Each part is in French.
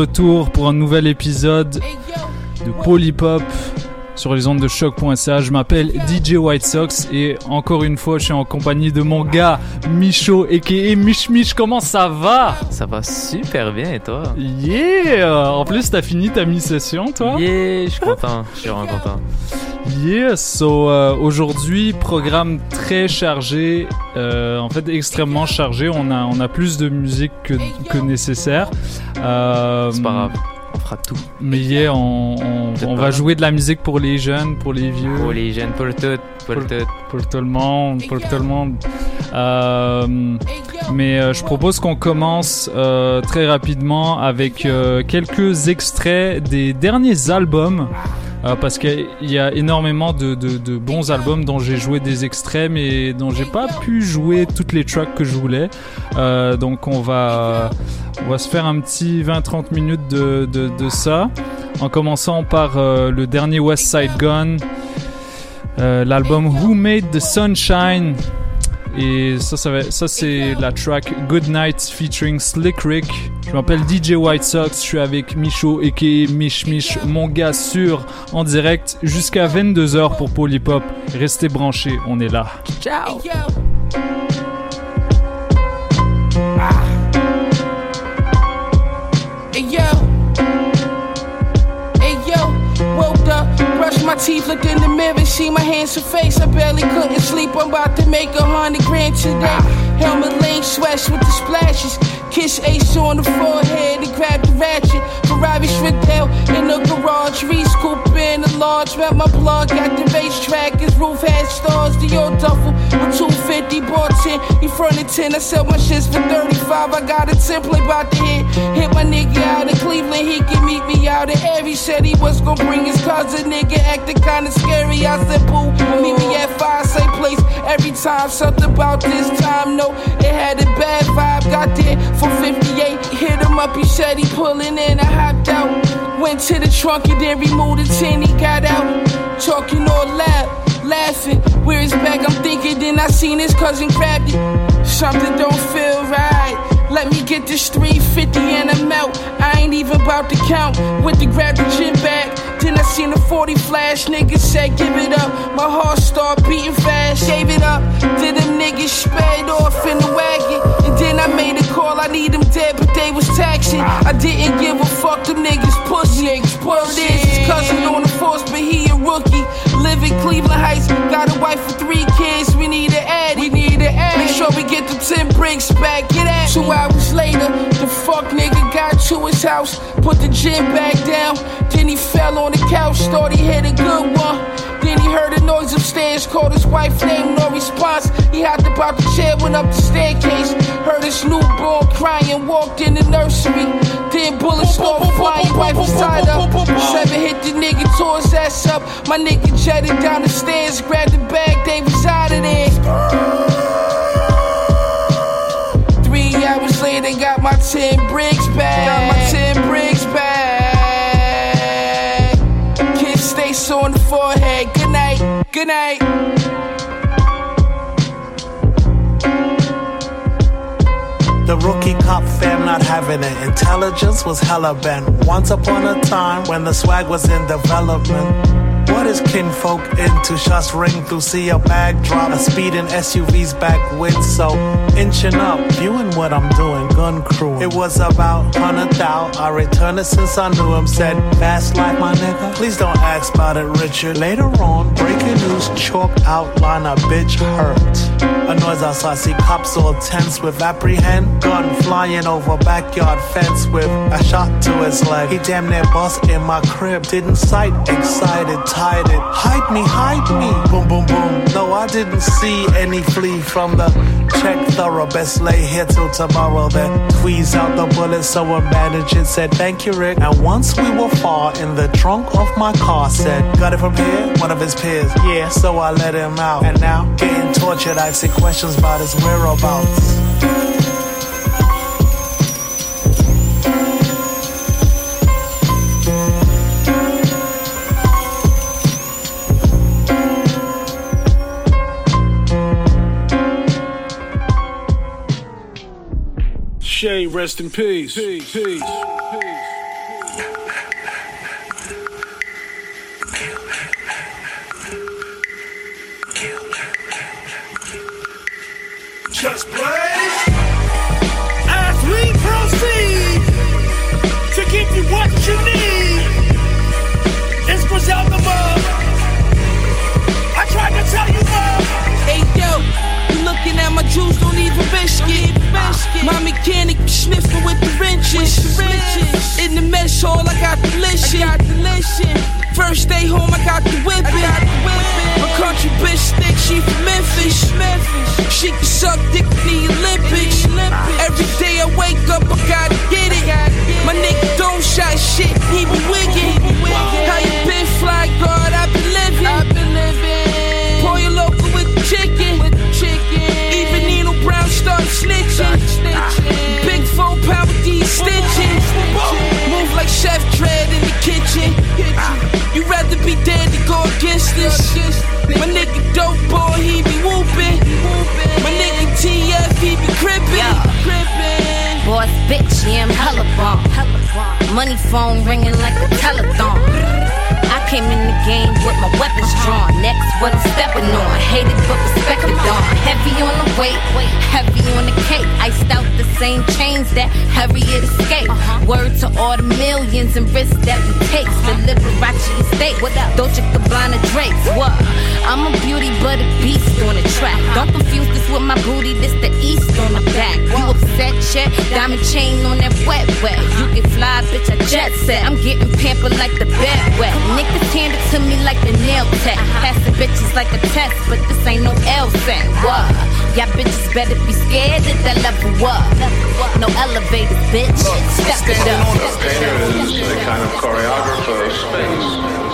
Retour pour un nouvel épisode de Polypop sur les ondes de choc.ca. Je m'appelle DJ White Sox et encore une fois, je suis en compagnie de mon gars Micho et Mich Mich. Comment ça va? Ça va super bien et toi? Yeah En plus, t'as fini ta mi-session, toi? Yeah, je suis content. Je suis vraiment content. Yeah, so euh, aujourd'hui programme très chargé, euh, en fait extrêmement chargé. On a on a plus de musique que, que nécessaire. Euh, C'est pas grave. On fera tout. Mais yeah, on, on, va jouer de la musique pour les jeunes, pour les vieux. Pour les jeunes, pour tout, pour, tout. Pour tout le monde, pour tout le monde. Euh, mais euh, je propose qu'on commence très rapidement avec quelques extraits des derniers albums. Euh, parce qu'il y a énormément de, bons albums dont j'ai joué des extraits mais dont j'ai pas pu jouer toutes les tracks que je voulais. Euh, donc on va, on se faire un petit 20-30 minutes de, de, ça. En commençant par euh, le dernier West Side Gun, l'album Who Made the Sunshine et ça, ça, ça c'est la track Good Night featuring Slick Rick. Je m'appelle DJ White Sox, je suis avec Micho et Mich Mich, mon gars sûr, en direct jusqu'à 22h pour Polypop. Restez branchés, on est là. Ciao! Teeth, looked in the mirror, see my handsome face. I barely couldn't sleep. I'm about to make a hundred grand today. Helmet lane sweats with the splashes. Kiss Ace on the forehead and grab the ratchet. Ferrari Strickdale in the garage. Reese Cooper in the large. Met my plug got the racetrack. His roof had stars. The old duffel with 250 bought 10. He fronted 10. I sell my shits for 35. I got a template about to hit. Hit my nigga out in Cleveland. He can meet me out in Air. said he was gonna bring his cousin. Nigga acting kinda scary. I said, boo, meet me at five, same place. Every time something about this time. No, it had a bad vibe. Got there for 58. Hit him up, he said he pulling in. I hopped out. Went to the trunk and then removed the tin. He got out. Talking all loud, laughing. Where his bag? I'm thinking, then I seen his cousin grabbed it. Something don't feel right. Let me get this 350 and I'm out. I ain't even about to count. Went to grab the gym bag. Then I seen a 40 flash. Niggas said, give it up. My heart start beating fast. Gave it up. Then them niggas sped off in the wagon. And then I made a call. I need them dead, but they was taxing. I didn't give a fuck. Them niggas pussy. Word is his cousin on the force, but he a rookie. Live in Cleveland Heights. Got a wife and three kids. We need ad. Make sure we get the 10 bricks back. Get at Two hours later, the fuck nigga got to his house. Put the gym back down. Then he fell on the couch. Thought he hit a good one. Then he heard a noise upstairs, called his wife, name, no response. He hopped about the chair, went up the staircase. Heard his newborn crying, walked in the nursery. Then bullets start flying, wife was tied up. Seven hit the nigga, tore his ass up. My nigga jetted down the stairs, grabbed the bag, they was out of there. Hours later, got my 10 bricks back. Got my 10 bricks back. Kiss stays on the forehead. Good night, good night. The rookie cop fam not having it. Intelligence was hella bent. Once upon a time when the swag was in development. What is kinfolk into? Shots ring through, see a bag drop. A speeding SUV's back wind, so inching up, viewing what I'm doing, gun crew. It was about hundred thou. I returned it since I knew him. Said, fast life, my nigga. Please don't ask about it, Richard. Later on, breaking news, chalk outline, a bitch hurt. A noise outside, see cops all tense with apprehend. Gun flying over backyard fence with a shot to his leg. He damn near bust in my crib. Didn't sight, excited, tied it. Hide me, hide me. Boom, boom, boom. No, I didn't see any flee from the check thorough. Best lay here till tomorrow. Then squeeze out the bullet. Someone managed it. Said, thank you, Rick. And once we were far in the trunk of my car, said, got it from here? One of his peers. Yeah, so I let him out. And now, getting tortured, I see questions about his whereabouts. Shay, rest in peace. Peace, peace, Just play as we proceed to give you what you need. It's Griselda Bug. I tried to tell you, Bug. Hey yo, you looking at my juice, don't even biscuit. My mechanic sniffing with the wrenches. In the mess hall, I got the listen. First day home, I got the whipping. My country bitch thick, she from Memphis. She can suck dick in the Olympics. Every day I wake up, I gotta get it. My nigga don't shot shit, he be wiggin'. How you been, fly guard? Four pound with these stitches. Move like Chef Dread in the kitchen. You rather be dead than go against this. My nigga dope boy, he be whooping. My nigga TF, he be crippin'. Boss bitch, yeah, I'm hella bomb. Money phone ringing like a telethon. I came in the game with my weapons drawn. Next, what I'm stepping on. Hated but respected on. Heavy on the weight, heavy on the cake. Iced out the same chains that Harriet escaped. Word to all the millions and risks that we take. The Liberace estate. Dolce Gabbana drapes. What? I'm a beauty but a beast on the track. Don't confuse this with my booty. This the east on the back. You upset, check. Diamond chain on that wet wet. You can fly, bitch. I jet set. I'm getting pampered like the bed wet. Niggas hand it to me like the nail tech. Uh-huh. Passing bitches like a test, but this ain't no L set. What? Y'all bitches better be scared at that level up. No elevators, bitch. Step it up. Painter is a kind of choreographer of space.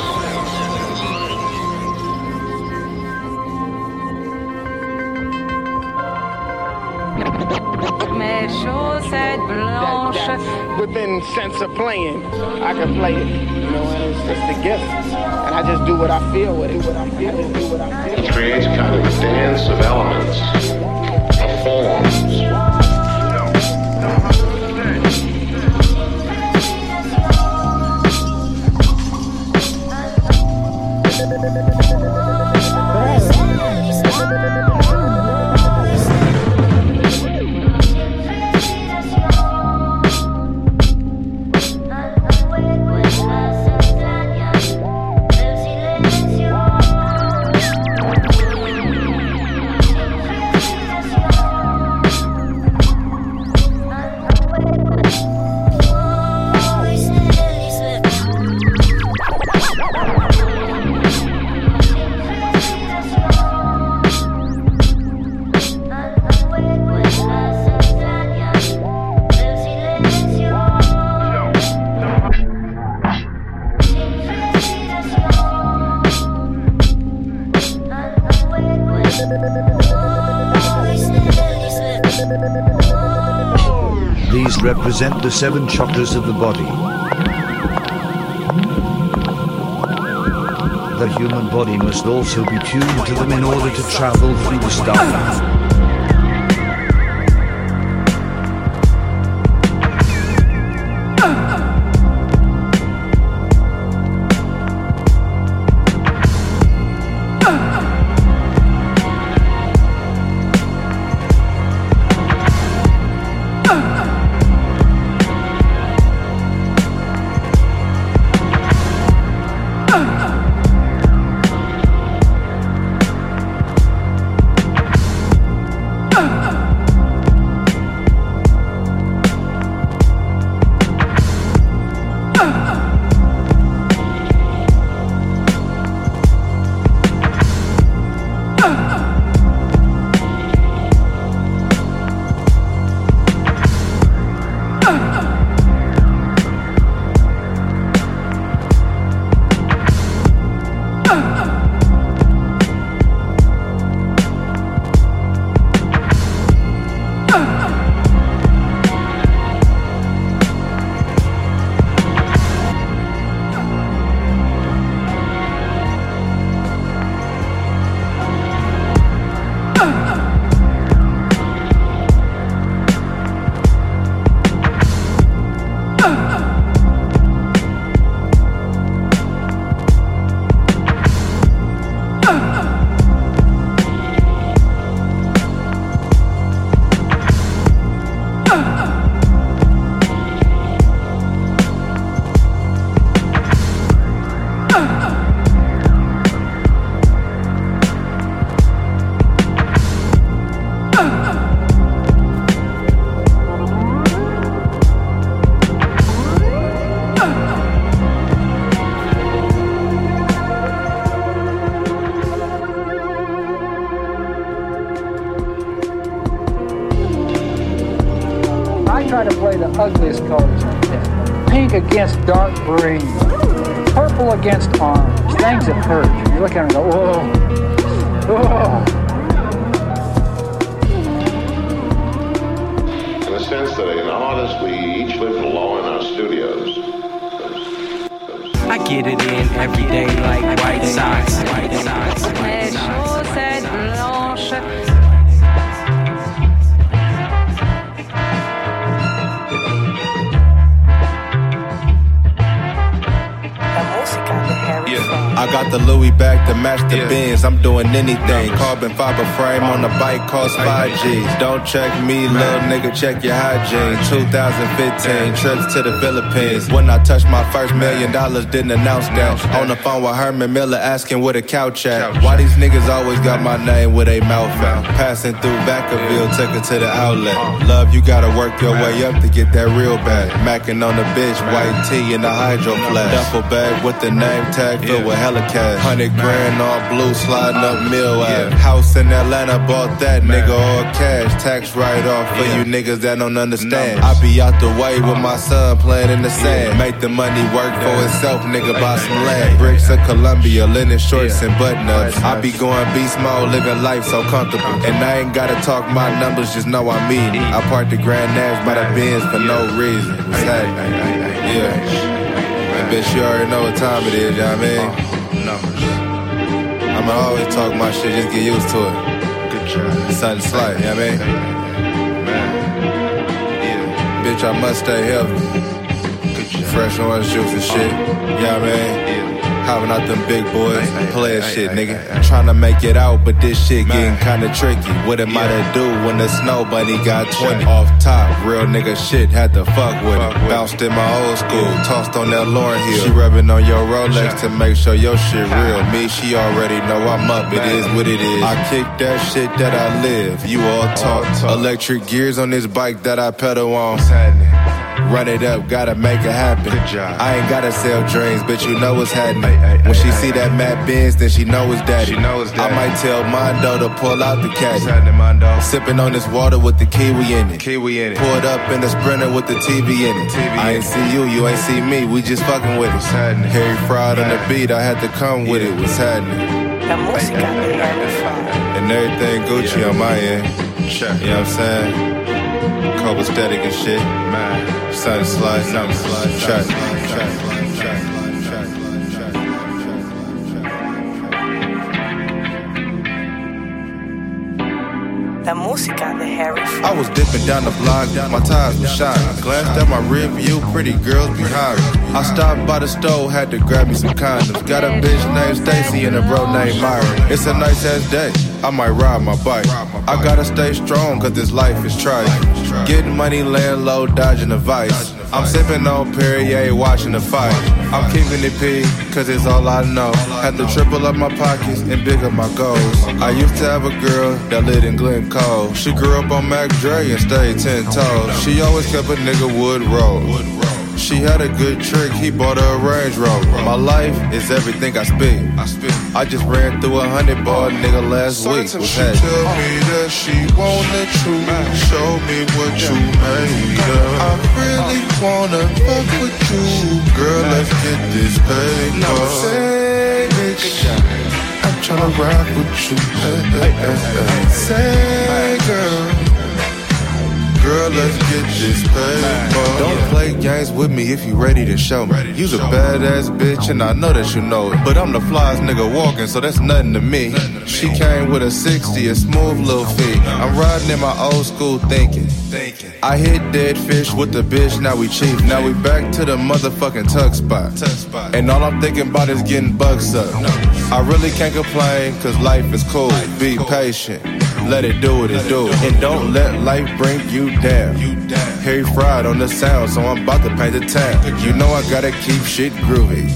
Within sense of playing, I can play it. You know, and it's just a gift. And I just do what I feel with it. What I feel, do what I feel. It creates kind of a dance of elements, of forms. Seven chakras of the body. The human body must also be tuned to them in order to travel through the star. Ugliest colors in deck. Pink against dark green. Purple against orange. Things that hurt. You look at them and go, whoa. Whoa. In the sense that an artist, we each live alone in our studios. I get it in every day like white socks. White socks. I got the Louis back to match the bins. I'm doing anything. Carbon fiber frame on the bike costs 5 G's. Don't check me, little nigga, check your hygiene. 2015, trips to the Philippines. When I touched my first million dollars, didn't announce that. On the phone with Herman Miller asking where the couch at. Why these niggas always got my name with a mouth out? Passing through Vacaville, took it to the outlet. Uh-huh. Love, you gotta work your way up to get that real bag. Macking on the bitch, white tee in the hydro flash. Duffel bag with the name tag filled with hella cash. Hundred grand all blue, sliding up Mill Ave. House in Atlanta, bought that nigga all cash. Tax write off for you niggas that don't understand. I be out the way with my son playing in the sand. Make the money work for itself, nigga, buy some land. Bricks of Columbia, linen shorts and button ups. I be going beast mode, living life so comfortable. And I ain't gotta talk my numbers, just know I mean eating. I parked the Grand Nash by the Benz for no reason. Yeah. And bitch, you already know what time it is, you know what I mean? Uh-huh. I'ma always talk my shit, just get used to it. Good job. Something slight, you know what I mean? Yeah. Bitch, I must stay healthy. Fresh orange juice and shit, you know what I mean? Hopping out them big boys, player shit, nigga. Trying to make it out, but this shit getting kinda tricky. What am I to do when the snow bunny got 20? Off top, real nigga shit, had to fuck with it. Bounced in my old school, tossed on that Lauren Hill. She rubbing on your Rolex to make sure your shit real. Me, she already know I'm up, it is what it is. I kick that shit that I live, you all talk. Electric gears on this bike that I pedal on. Run it up, gotta make it happen. I ain't gotta sell dreams, but you know what's happening. when she see that Matt Benz, then she know it's daddy. She knows I might tell Mondo to pull out the caddy. Sipping on this water with the kiwi in it. Kiwi in it. Pulled up in the sprinter with the TV in it. I ain't see you, you ain't see me. We just fucking with it. Harry Fraud on the beat, I had to come with it. What's happening? And everything Gucci on my end. You know what I'm saying? Copacetic and shit. Man, sun slide, sun slide, track, track, track. La música de Harry I was dipping down the block, my tires were shining. Glanced at my rear view, pretty girls behind me. I stopped by the store, had to grab me some condoms. Got a bitch named Stacy and a bro named Myron. It's a nice ass day, I might ride my bike. I gotta stay strong, cause this life is trying. Getting money, laying low, dodging the vice. I'm sipping on Perrier, watching the fight. I'm keeping it P, cause it's all I know. Had to triple up my pockets and big up my goals. I used to have a girl that lived in Glen Cove. She grew up on Mac Dre and stayed ten toes. She always kept a nigga wood roll. She had a good trick, he bought her a Range Rover. My life is everything I speak. I just ran through a hundred bar nigga last week. Sometimes she happy. tell me that she want the truth. Show me what you made of. I really wanna fuck with you, girl. Let's get this paper. Say, bitch, I'm tryna rock with you. Hey, hey, hey, hey. Say, girl. Girl, let's get this paper. Don't play games with me if you ready to show me. You's a badass bitch, and I know that you know it. But I'm the flyest nigga walking, so that's nothing to me. She came with a 60, a smooth little feet. I'm riding in my old school thinking. I hit dead fish with the bitch, now we cheap. Now we back to the motherfucking tuck spot. And all I'm thinking about is getting bucks up. I really can't complain, cause life is cool. Be patient. Let it do what it do. And don't let life bring you down. Harry Fried on the sound, so I'm about to paint the town. You know I gotta keep shit groovy.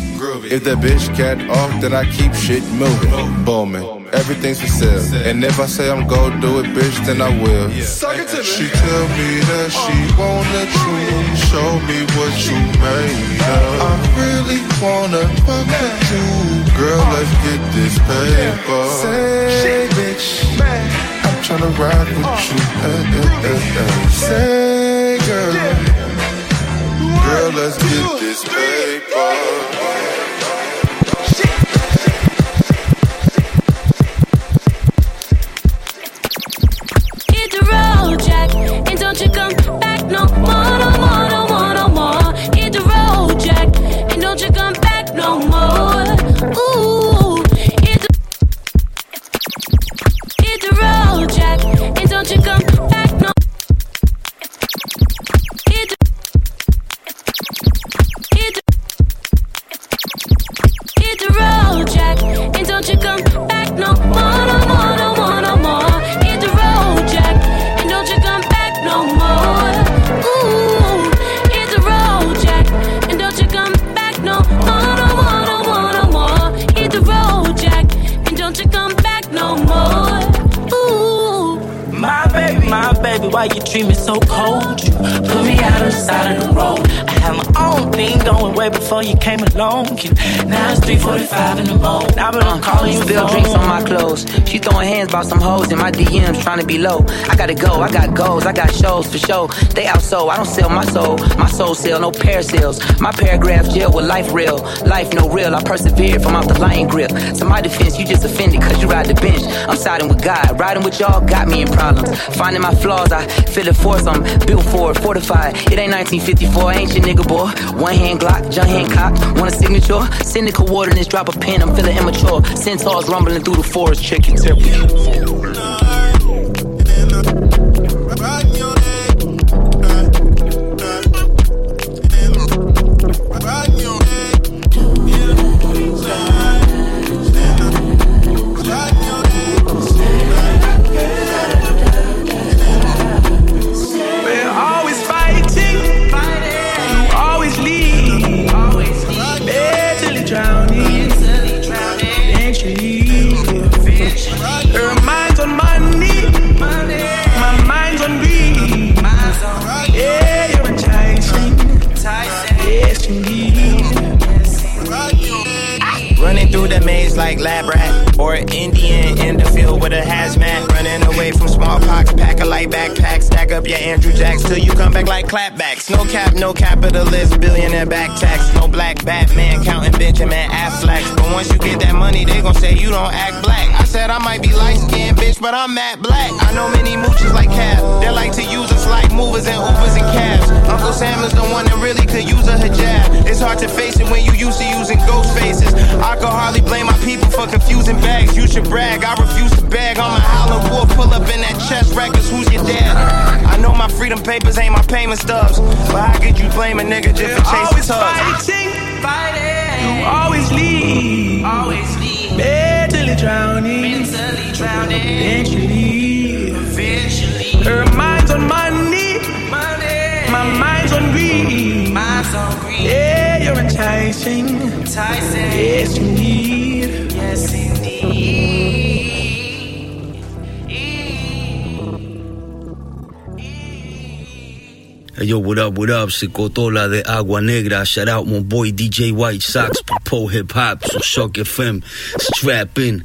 If the bitch cat off, then I keep shit moving. Booming. Everything's for sale. And if I say I'm gon' do it, bitch, then I will. She tell me that she want the truth. Show me what you made of. I really wanna fuck with you, girl. Let's get this paper. Say, bitch, tryna ride with you. Hey, hey, hey. Say, girl, girl, let's get this paper. Be low. I gotta go, I got goals, I got shows for show. They out so I don't sell my soul. My soul sell, no pair sales. My paragraph jail with life real. Life no real. I persevered from out the lion grip. To my defense, you just offended cause you ride the bench. I'm siding with God. Riding with y'all got me in problems. Finding my flaws, I feel it force. I'm built for it, fortified. It ain't 1954, ain't your nigga boy. One hand Glock, John Hancock. Want a signature? Send the coordinates, drop a pin. I'm feeling immature. Centaurs rumbling through the forest. Check your. I'm Matt Black. I know many mooches like Cab. They like to use us like movers and Ubers and cabs. Uncle Sam is the one that really could use a hijab. It's hard to face it when you used to using ghost faces. I could hardly blame my people for confusing bags. You should brag. I refuse to bag. I'm a Howlin' Wolf. Pull up in that chest records. Who's your dad? I know my freedom papers ain't my payment stubs. But how could you blame a nigga just for chasing tugs? Fighting, fighting. You always lead. Always lead. Mentally drowning. Mentally Eventually. Eventually. Her mind's on money. Money. My mind's on greed. Mind's on greed. Yeah, you're enticing. Enticing. Yes, indeed. Yes, indeed. Yo, what up, what up? Secotola de Agua Negra. Shout out my boy DJ White Sox, Popo Hip Hop, so Shock FM. Strap in.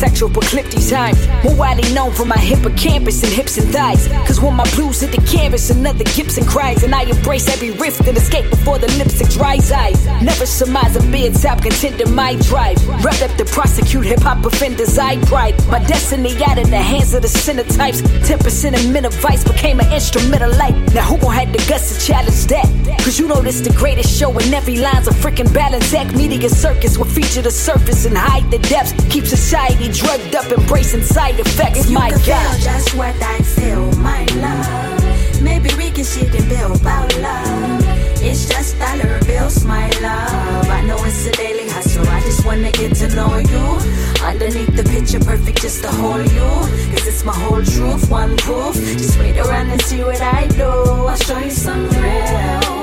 Sexual proclivities. More widely known for my hippocampus and hips and thighs. Cause when my blues hit the canvas, another Gibson cries. And I embrace every rift and escape before the lipstick dries. I never surmise a bedside contender my drive. Rep up to prosecute hip hop offenders. I pride my destiny out in the hands of the sinner types. 10% of men of vice became an instrumental light. Now who gon' have the guts to challenge that? Cause you know this the greatest show and every line's a freaking balance act. Media circus will feature the surface and hide the depths. Keep society drugged up, embracing side effects. If My God. feel just what I feel, my love. Maybe we can sit and build about love. It's just dollar bills, my love. I know it's a daily hustle. I just wanna get to know you. Underneath the picture, perfect just to hold you. Cause it's my whole truth, one proof. Just wait around and see what I do. I'll show you some real.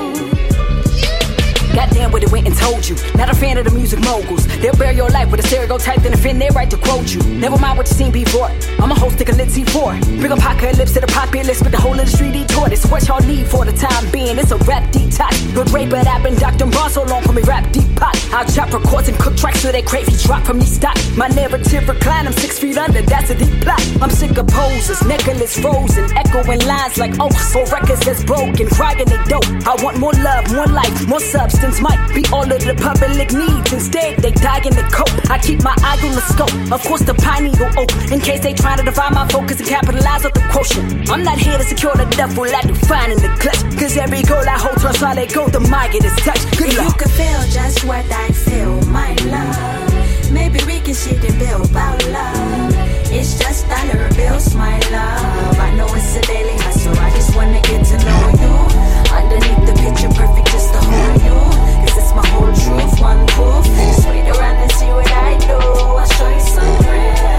Goddamn what it went and told you. Not a fan of the music moguls. They'll bear your life with a stereotype and offend their right to quote you. Never mind what you seen before. I'm a host, stick a lit C4. Bring apocalypse to the populace, but the whole industry detoured. It's what y'all need for the time being. It's a rap detox. No Dre, but I've been Dr. Bron so long for me rap deep pot. I'll chop records and cook tracks so they crazy drop from me stock. My narrative recline, I'm six feet under, that's a deep plot. I'm sick of poses, necklace frozen, echoing lines like oaks. For records that's broken, crying they dope. I want more love, more life, more substance. Might be all of the public needs. Instead, they die in the coat. I keep my eye on the scope. Of course, the pineal oak. In case they try to divide my focus and capitalize on the quotient. I'm not here to secure the devil, I do fine in the clutch. Cause every goal I hold, trust while they go, the market is touched. Good If you luck. could feel just what I feel, my love. Maybe we can sit and build about love. It's just dollar bills, my love. I know it's a daily hustle. I just wanna get to know you. Underneath the picture, perfect just to hold you. Cause it's my whole truth, one proof. Just wait around and see what I do. I'll show you some real.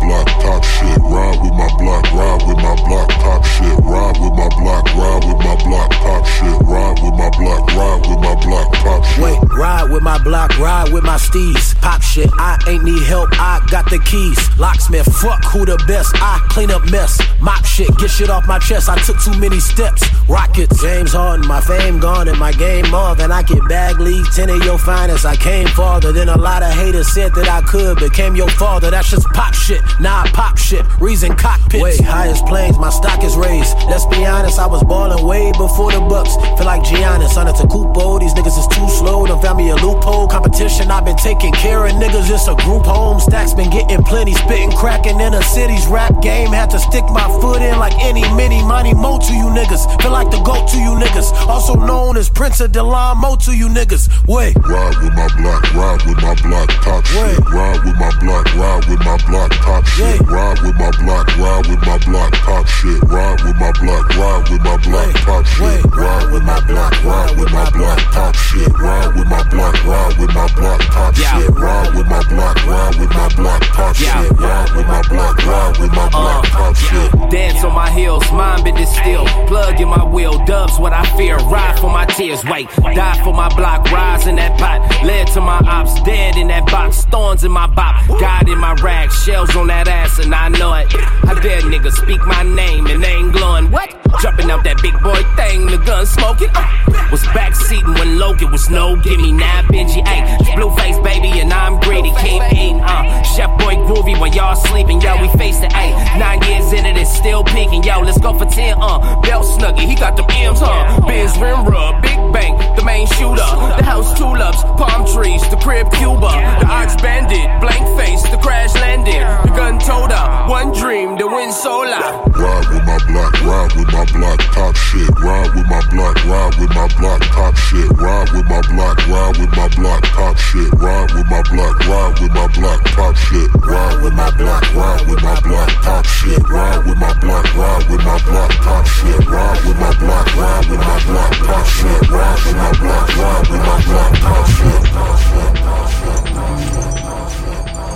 block, top shit. Ride with my block, ride with my block, top shit. Ride with my block, ride with my block, top shit. Ride with my block, ride with my block, top shit. Wait, ride with my block, ride with my steez. Pop shit, I ain't need help, I got the keys. Locksmith, fuck who the best, I clean up mess. Mop shit, get shit off my chest, I took too many steps. Rockets, James Harden, my fame gone and my game off. And I get bag leads. 10 of your finest, I came farther than a lot of haters said that I could. Became your father, that's just pop shit. Nah, pop shit, reason cockpits. Way highest planes, my stock is raised. Let's be honest, I was balling way before the Bucks. Feel like Giannis, on to Kupo, these niggas is too slow. Don't found me a loophole. Competition, I've been taking care of niggas. It's a group home. Stacks been getting plenty, spitting, cracking in a city's rap game. Had to stick my foot in like any mini money mo to you niggas. Feel like the goat to you niggas. Also known as Prince of Delon Mo to you niggas. Wait. Ride with my block, ride with my block, top shit. Ride with my block, ride with my block, top shit. Ride with my block, ride with my block, top shit. Ride with my block, ride with my block, top shit. Ride with my block, ride with my block, top shit. Ride with my block, ride with my block, top shit. Ride with my block, ride with my block, top shit. Ride with my block, ride with my block, top shit. Dance on my heels, mind been still. Plug in my wheel, dubs what I fear. Ride for my tears, wait. Die for my block, rise in that pot. Led to my ops, dead in that box. Thorns in my bop, God in my rag. Shells on that ass, and I know it. I dare niggas speak my name, and they ain't glowing. What? Jumping out that big boy thing, the gun smoking. Uh, was backseating when Logan was no gimme. Now Benji, ayy. Blue face, baby, and I'm greedy. Keep eating, uh. Chef boy groovy when y'all sleeping. Yo, we faced it, ayy. Nine years into this, still peaking. Yo, let's go for 10, uh. Belt snuggie, he got them M's, huh? Biz rim rub, big bang, the main shooter. The house tulips, palm trees, the crib Cuba. The ox bandit, blank face, the crash landed. The gun told her, one dream, the win solar. Ride with my block, ride with my block, top shit. Ride with my block, ride with my block, top shit. Ride with my block, ride with my block, top shit. Ride with my block, ride with my block, top shit. Ride with my block, ride with my block, top shit. Ride with my block, ride with my block, top shit. Ride with my block, ride with my block, top shit. Ride with my block, ride with my block, top shit.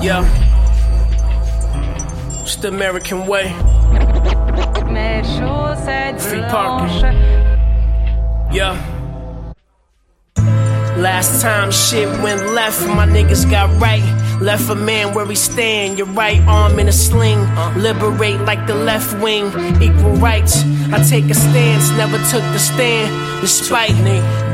Yeah. It's the American way. Free parking. Yeah. Last time shit went left, my niggas got right. Left a man where he stand, your right arm in a sling. Liberate like the left wing, equal rights. I take a stance, never took the stand. Despite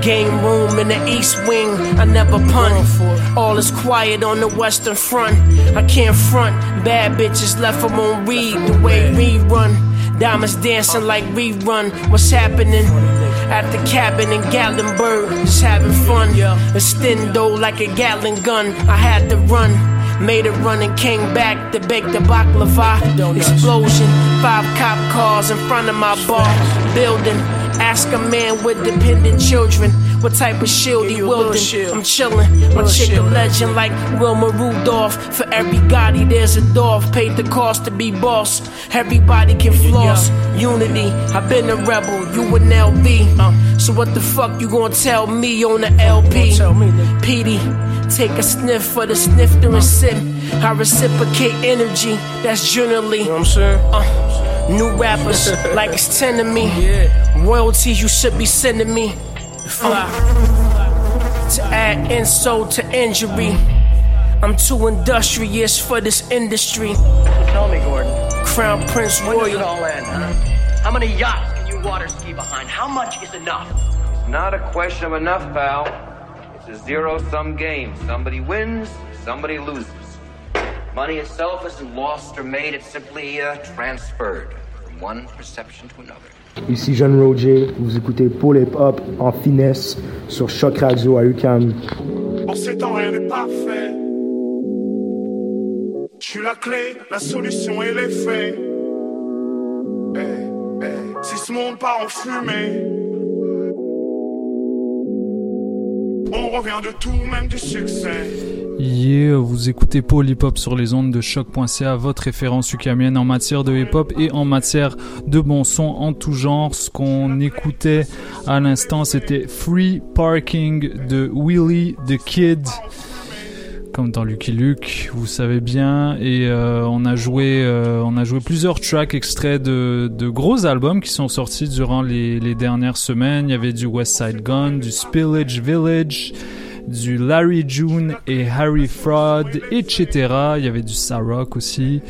game room in the east wing, I never punt. All is quiet on the western front. I can't front, bad bitches left them on read the way we run. Diamonds dancing like rerun. What's happening? At the cabin in Gatlinburg, just having fun. Extendo like a Gatling gun. I had to run. Made a run and came back to bake the baklava. Explosion, five cop cars in front of my bar. Building, ask a man with dependent children. What type of shield he wielding? I'm chillin'. My chick a legend like Wilma Rudolph. For every Gotti, there's a Dolph. Paid the cost to be boss. Everybody can floss. Unity, I've been a rebel. You an LB. So what the fuck you gonna tell me on the LP? PD, take a sniff for the snifter and sip. I reciprocate energy. That's generally. You know what I'm saying? Uh, new rappers like it's 10 to me. Royalties you should be sending me. Fly. To add insult to injury. I'm too industrious for this industry. Tell me, Gordon. Crown Prince When does it all end, huh? How many yachts can you water ski behind? How much is enough? It's not a question of enough, pal. A zero sum game. Somebody wins, somebody loses. Money itself isn't lost or made, it's simply uh, transferred from one perception to another. Ici Jeune Roger, vous écoutez Paul Hip Hop en finesse sur Choc Radio à UCAM. En ces temps, rien n'est parfait. Je suis la clé, la solution et les faits. Eh, eh, Si ce monde part en fumée, on revient de tout, même du succès. Yeah, vous écoutez Paul Hip Hop sur les ondes de choc.ca, votre référence ukamienne en matière de hip hop et en matière de bon son en tout genre. Ce qu'on écoutait à l'instant, c'était Free Parking de Willie the Kid. Comme dans Lucky Luke, vous savez bien, et euh, on a joué, euh, on a joué plusieurs tracks extraits de, de gros albums qui sont sortis durant les, les dernières semaines. Il y avait du West Side Gun, du Spillage Village, du Larry June et Harry Fraud, etc. Il y avait du Sarok aussi,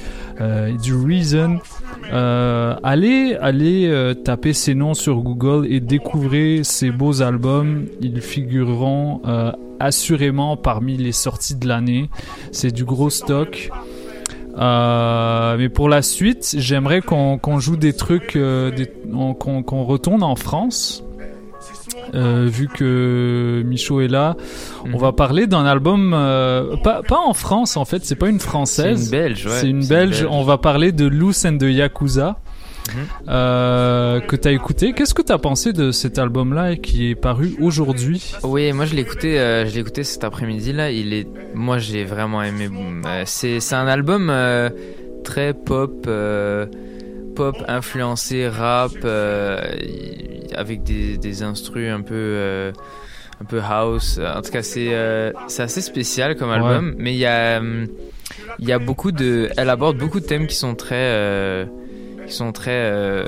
euh, du Reason. Allez, allez euh, taper ces noms sur Google et découvrez ces beaux albums. Ils figureront assurément parmi les sorties de l'année. C'est du gros stock. Euh, mais pour la suite, j'aimerais qu'on joue des trucs, euh, qu'on retourne en France. Euh, vu que Michaud est là, on va parler d'un album euh, pas, pas en France en fait, c'est pas une française, C'est une Belge, ouais. C'est une belge. On va parler de Loose and de Yakuza. Euh, que t'as écouté. Qu'est-ce que t'as pensé de cet album-là et qui est paru aujourd'hui Oui, moi je l'ai écouté, euh, je l'ai écouté cet après-midi là. Il est, moi j'ai vraiment aimé. Euh, c'est, c'est un album très pop, pop influencé rap, avec des, des instrus un peu, un peu house. En tout cas, c'est, c'est assez spécial comme album, mais il y a, hum, il y a beaucoup de, elle aborde beaucoup de thèmes qui sont très, qui sont très euh,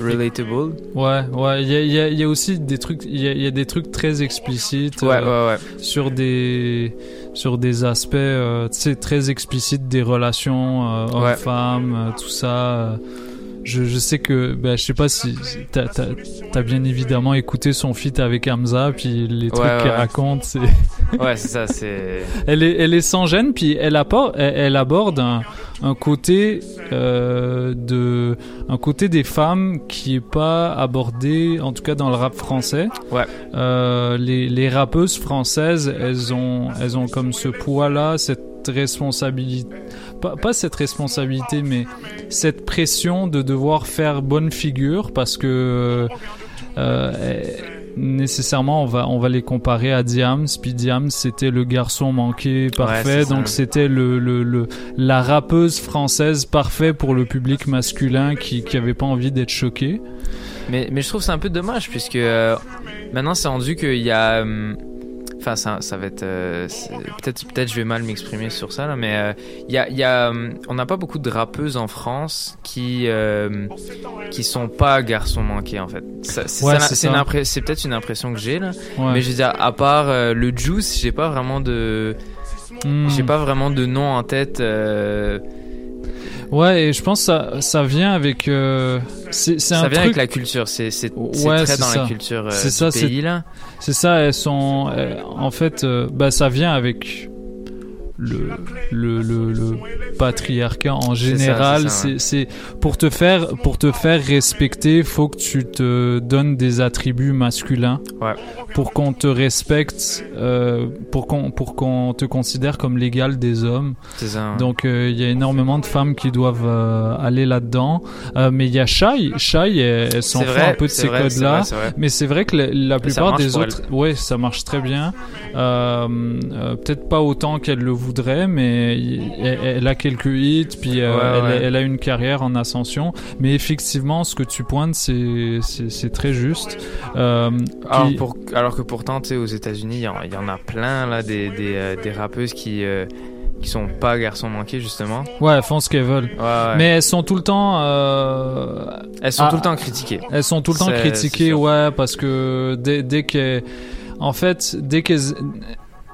relatable. Ouais, ouais. Il y a, il y a- il y a aussi des trucs. Il y a, il y a des trucs très explicites. Ouais, euh, ouais, Sur des sur des aspects, euh, très explicites des relations euh, hommes-femmes, euh, tout ça. Je, je sais que, ben, je sais pas si t'as t'as bien évidemment écouté son feat avec Hamza, puis les trucs Ouais, qu'elle raconte, c'est. Ouais, c'est ça, c'est. Elle est, elle est sans gêne, puis elle, appor- elle, elle aborde un, un côté euh, de, un côté des femmes qui est pas abordé, en tout cas dans le rap français. Ouais. Euh, les, les rappeuses françaises, elles ont, elles ont comme ce poids-là, cette responsabilité, pas, pas cette responsabilité, mais cette pression de devoir faire bonne figure parce que euh, nécessairement on va on va les comparer à Diams. Puis Diams c'était le garçon manqué parfait. donc c'était le, le, le la rappeuse française parfait pour le public masculin qui qui avait pas envie d'être choqué. Mais, mais je trouve c'est un peu dommage puisque euh, maintenant c'est rendu qu'il y a. hum, Enfin, ça, ça va être. euh, peut-être, peut-être je vais mal m'exprimer sur ça, là, mais euh, y a, y a, hum, on n'a pas beaucoup de rappeuses en France qui euh, qui sont pas garçons manqués en fait. Ça- c'est, Ouais, peut-être une impression que j'ai là, Ouais. mais je veux dire, à part euh, le Juice, j'ai pas vraiment de, Hmm. j'ai pas vraiment de nom en tête. euh, ouais et je pense que ça ça vient avec euh, c'est c'est ça un vient truc avec la culture, c'est, c'est, c'est Ouais, très dans ça. la culture euh, C'est du ça, c'est- pays là. C'est ça, elles sont. euh, en fait, euh, bah, ça vient avec le, le, le, le patriarcat en général. c'est pour te faire pour te faire respecter, faut que tu te donnes des attributs masculins Ouais. pour qu'on te respecte, euh, pour qu'on pour qu'on te considère comme l'égal des hommes. C'est ça, ouais. Donc euh, il y a énormément de femmes qui doivent euh, aller là-dedans. Euh, mais il y a Shai, Shai, elle, elle s'en fout un peu de ces codes-là. Mais c'est vrai que la, plupart des autres, ouais, ça marche très bien. Euh, euh, Peut-être pas autant qu'elle le voudrait, mais il- elle, elle a quelques hits, puis euh, Ouais, elle, ouais. elle a une carrière en ascension. Mais effectivement, ce que tu pointes, c'est très juste. Euh, Alors, puis- pour- alors que pourtant, tu sais, aux États-Unis, il y, en- il y en a plein là, des, des, euh, des rappeuses qui, euh, qui sont pas garçons manqués justement. Ouais, elles font ce qu'elles veulent. Ouais, ouais. Mais elles sont tout le temps. euh, Elles sont ah, tout le temps critiquées. Elles sont tout le temps critiquées, ouais, parce que dès, dès qu'elles. En fait, dès qu'elles.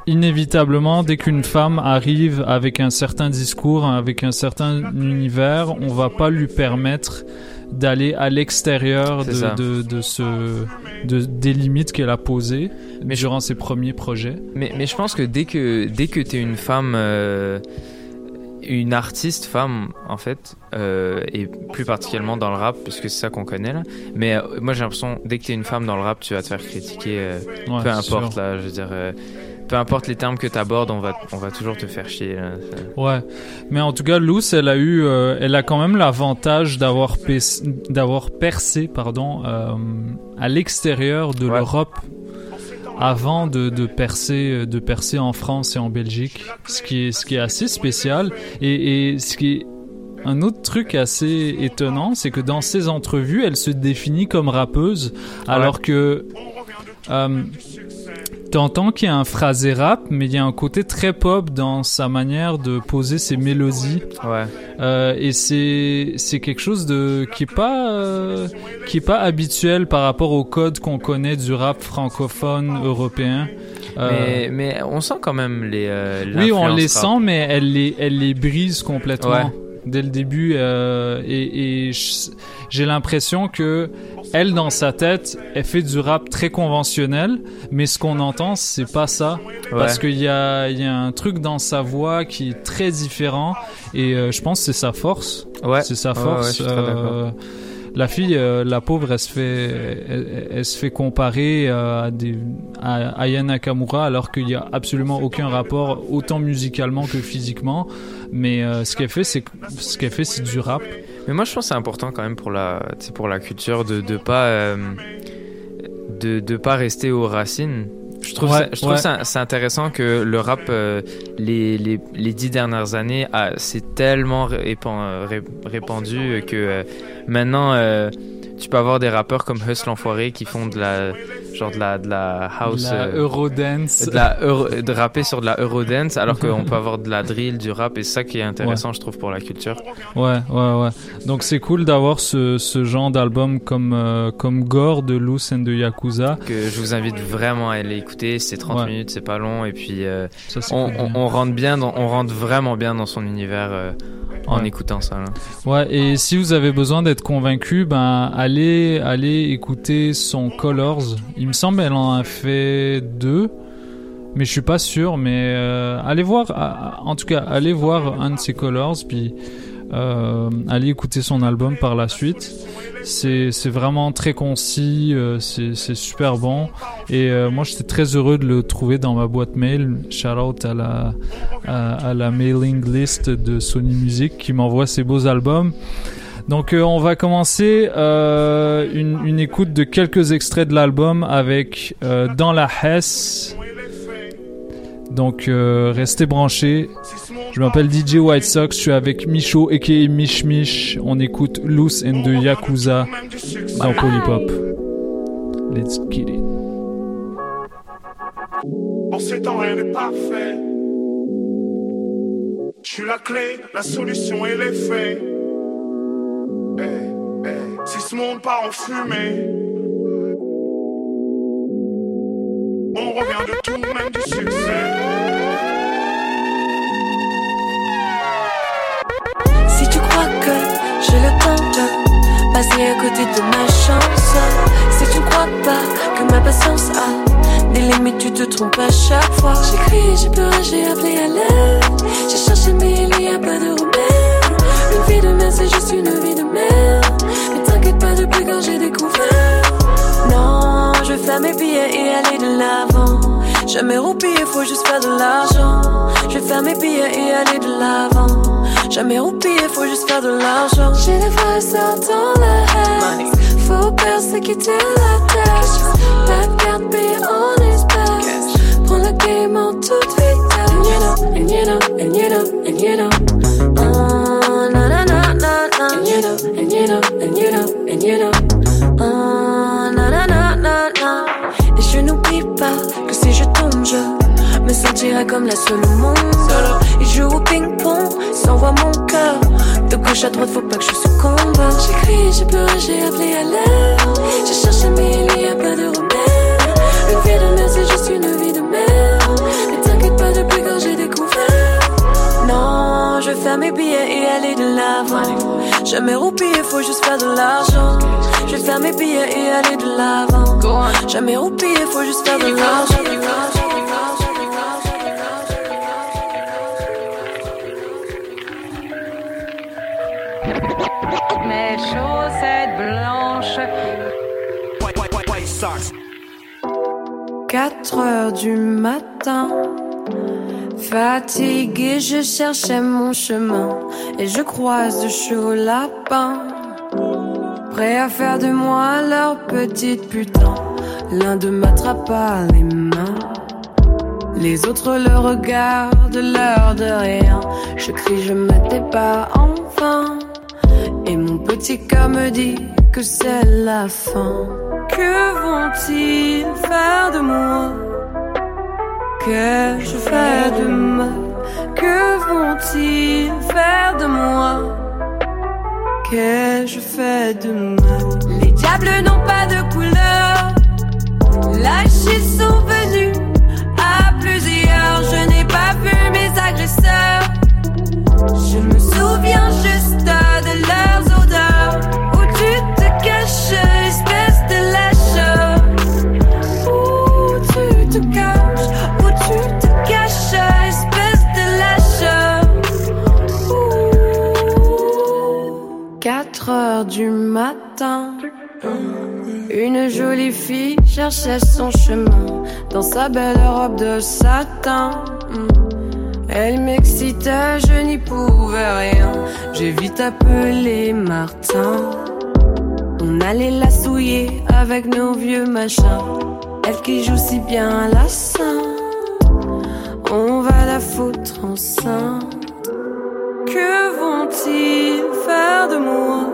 Inévitablement, dès qu'une femme arrive avec un certain discours, avec un certain univers, on va pas lui permettre d'aller à l'extérieur de, de, de ce de, des limites qu'elle a posées durant ses premiers projets. Mais, mais je pense que dès que, dès que tu es une femme, euh, une artiste femme, en fait, euh, et plus particulièrement dans le rap, puisque c'est ça qu'on connaît là, mais euh, moi j'ai l'impression, dès que tu es une femme dans le rap, tu vas te faire critiquer, Ouais, peu importe sûr. là, je veux dire. Peu importe les termes que tu abordes, on va, on va toujours te faire chier. là. C'est- Ouais, mais en tout cas, Luce, elle a eu, euh, elle a quand même l'avantage d'avoir d'avoir percé, pardon, euh, à l'extérieur de l'Europe avant de, de percer, de percer en France et en Belgique, ce qui est, ce qui est assez spécial et, et ce qui est un autre truc assez étonnant, c'est que dans ses entrevues, elle se définit comme rappeuse, alors que euh, t'entends qu'il y a un phrasé rap, mais il y a un côté très pop dans sa manière de poser ses mélodies. Ouais. Euh, et c'est c'est quelque chose de qui est pas euh, qui est pas habituel par rapport au code qu'on connaît du rap francophone européen. Euh, Mais, mais on sent quand même les. oui, on les rap. sent, mais elle les, elle les brise complètement Ouais. Dès le début. euh, et j'ai l'impression que elle, dans sa tête, elle fait du rap très conventionnel, mais ce qu'on entend, c'est pas ça. Ouais. Parce qu'il y a, y a un truc dans sa voix qui est très différent. Et euh, je pense que c'est sa force. Ouais. C'est sa Ouais, force. ouais, la fille, euh, la pauvre, elle se fait, elle, se fait comparer euh, à, des, à Nakamura alors qu'il y a absolument aucun rapport autant musicalement que physiquement. Mais euh, ce qu'elle fait, c'est ce qu'elle fait, c'est du rap. Mais moi, je pense que c'est important quand même pour la, pour la culture de de pas de de pas rester aux racines. Je trouve Ouais, ça, je trouve ouais. ça, c'est intéressant que le rap euh, les, les les dix dernières années a c'est tellement répan- ré- répandu que euh, maintenant euh, tu peux avoir des rappeurs comme Huss l'enfoiré qui font de la genre de la de la house La euh, Eurodance. de la euro- de rapper sur de la eurodance alors qu'on peut avoir de la drill du rap et ça qui est intéressant je trouve pour la culture Ouais, ouais, ouais. Donc c'est cool d'avoir ce, ce genre d'album comme, euh, comme Gore de Loose and de Yakuza. que je vous invite vraiment à aller écouter. C'est 30 Ouais. minutes, c'est pas long. Et puis, euh, Ça, on, cool, on, bien. on rentre bien dans, on rentre vraiment bien dans son univers euh, en Ouais. écoutant ça. là. Ouais, et si vous avez besoin d'être convaincu, ben allez, allez écouter son Colors. Il me semble elle en a fait deux, mais je suis pas sûr. Mais euh, allez voir, en tout cas, allez voir un de ses Colors, puis euh, allez écouter son album par la suite. C'est vraiment très concis, euh, c'est super bon. Et euh, moi, j'étais très heureux de le trouver dans ma boîte mail. Shout out à la à, la mailing list de Sony Music qui m'envoie ces beaux albums. Donc euh, on va commencer une, écoute de quelques extraits de l'album avec Dans la Hesse. Donc euh, restez branchés. Je m'appelle DJ White Sox, je suis avec Micho aka Mich Mich. On écoute Loose and de Yakuza dans Polypop. Let's get it. En ces temps, rien n'est parfait. Je suis la clé, la solution et l'effet. Eh, eh, Si ce monde part en fumée, on revient de tout, même du succès. Si tu crois que j'ai le temps de passer à côté de ma chance, si tu ne crois pas que ma patience a des limites, tu te trompes à chaque fois. J'ai crié, j'ai pleuré, j'ai appelé à l'aide. J'ai cherché, mais il n'y a pas de remède. Une vie de merde, c'est juste une vie de merde. Mais t'inquiète pas, depuis quand j'ai découvert? Non, je vais faire mes billets et aller de l'avant. Jamais roupiller, faut juste faire de l'argent. Je vais faire mes billets et aller de l'avant. Jamais roupiller, faut juste faire de l'argent. J'ai les sorts dans la haine. Faut percer, quitter la tête. La carte payée en espèces. Prends la game en toute vitesse. And you know, and you know, and you know, and you know. Oh, na na na na na. And you know, and you know, and you know, and you know. Oh, Et je n'oublie pas que si je tombe, je me sentirai comme la seule au monde. Et je joue au ping-pong, s'envoie mon cœur. De gauche à droite, faut pas que je succombe. J'ai crié, j'ai pleuré, j'ai appelé à l'aide. J'ai cherché, mais il n'y a pas de remède. Une vie de merde, c'est juste une vie de merde. Mais t'inquiète pas, depuis quand j'ai découvert? Non, je vais faire mes billets et aller de l'avant. Jamais roupiller, faut juste faire de l'argent. Je vais faire mes billets et aller de l'avant. Jamais roupiller, faut juste faire de l'argent. Mes chaussettes blanches. 4 heures du matin. Fatigué, je cherchais mon chemin et je croise de chauds lapins. Prêts à faire de moi leur petite putain. L'un d'eux m'attrapa les mains. Les autres le regardent, l'air de rien. Je crie, je m'étais pas enfin. Et mon petit cœur me dit que c'est la fin. Que vont-ils faire de moi? Qu'ai-je fait de mal Que vont-ils faire de moi? Qu'ai-je fait de mal Les diables n'ont pas de couleur. Lâchés sont venus à plusieurs. Je n'ai pas vu mes agresseurs. Je me souviens juste 4 heures du matin une jolie fille cherchait son chemin dans sa belle robe de satin. Elle m'excitait, je n'y pouvais rien. J'ai vite appelé Martin. On allait la souiller avec nos vieux machins. Elle qui joue si bien la sainte. On va la foutre enceinte. Que vont-ils faire de moi?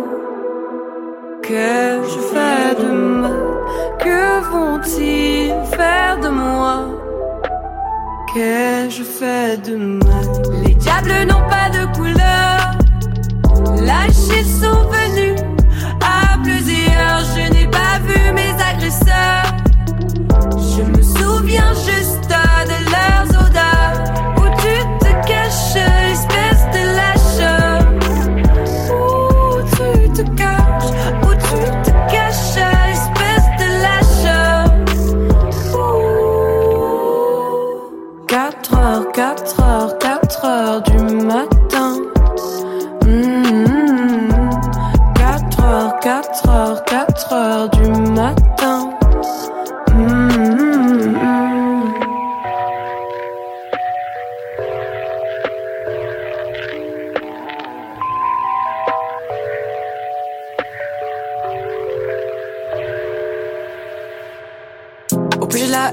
Qu'ai-je fait de mal Que vont-ils faire de moi Qu'ai-je fait de mal Les diables n'ont pas de couleur Lâchés sont venus à plusieurs Je n'ai pas vu mes agresseurs Je me souviens juste 4 heures du matin. Mm, 4 heures, 4 heures, 4 heures du matin.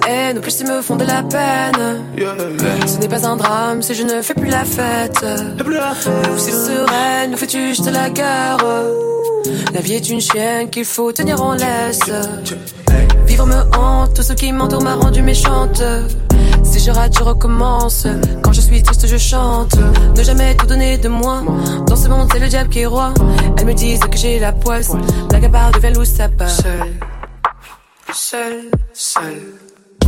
Haine, plus ils me font de la peine. Ce n'est pas un drame si je ne fais plus la fête. Ou si sereine, nous fais-tu juste la guerre. La vie est une chienne qu'il faut tenir en laisse. Vivre me hante, tout ce qui m'entoure m'a rendu méchante. Si je rate, je recommence. Quand je suis triste, je chante. Ne jamais tout donner de moi. Dans ce monde, c'est le diable qui est roi. Elles me disent que j'ai la poisse. Blague à part devient loup, ça part. Seul, seul, seul.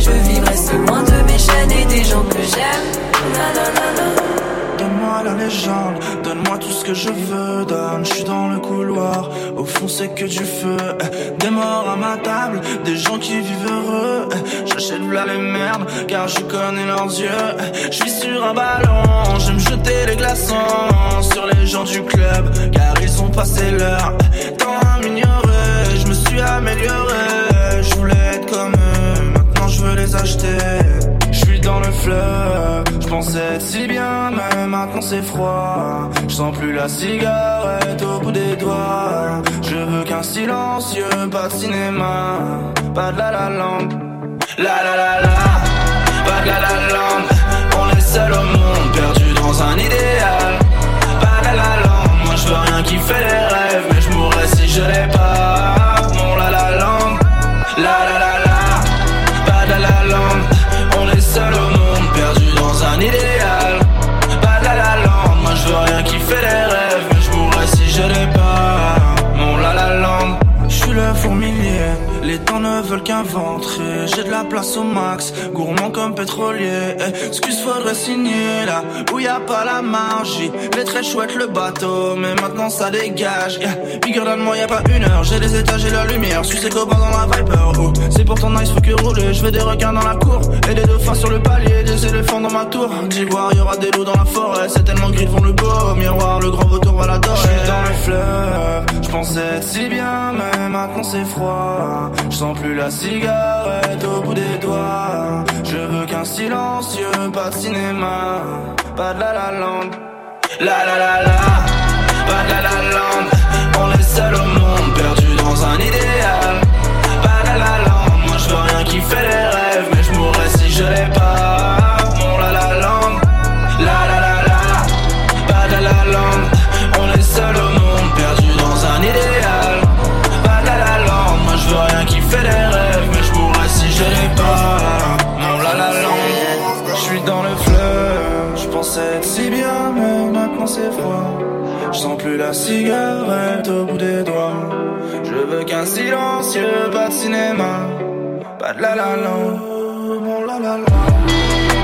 Je vivrais seul, loin de mes chaînes et des gens que j'aime. Donne-moi la légende, donne-moi tout ce que je veux, donne. Je suis dans le couloir, au fond c'est que du feu. Des morts à ma table, des gens qui vivent heureux. J'achète là les merdes, car je connais leurs yeux. Je suis sur un ballon, j'aime jeter les glaçons sur les gens du club, car ils ont passé l'heure. Tant à m'ignorer, je me suis amélioré les. Je suis dans le fleuve, je pensais être si bien, mais maintenant c'est froid. Je sens plus la cigarette au bout des doigts. Je veux qu'un silencieux, pas de cinéma, pas de la la lampe. La la la la, pas de la la lampe. On est seul au monde, perdu dans un idéal. Pas de la la lampe, moi je rien qui fait les rêves, mais je si je l'ai pas. veulent qu'inventer place au max, gourmand comme pétrolier. Eh, excuse, faudrait signer là où y a pas la marge. Les très chouette le bateau, mais maintenant ça dégage. Yeah. Bigger than moi, y a pas une heure. J'ai les étages et la lumière. Suis ses copains dans la Viper. Oh, c'est pour ton nice, faut que rouler. Je veux des requins dans la cour et des dauphins sur le palier, des éléphants dans ma tour. D'ivoire, y aura des loups dans la forêt. C'est tellement gris devant le beau miroir. Le grand vautour va l'adorer. J'suis dans les fleurs. J'pensais être si bien, mais maintenant c'est froid. J'sens plus la cigarette au bout des doigts. Je veux qu'un silencieux, pas de cinéma, pas de la la land. La la la la, pas de la la land. On est seul au monde, perdu dans un idéal. Pas de la la land, moi je veux rien qui fait les la cigarette au bout des doigts. Je veux qu'un silencieux, pas de cinéma, pas de la la. Mon la la land.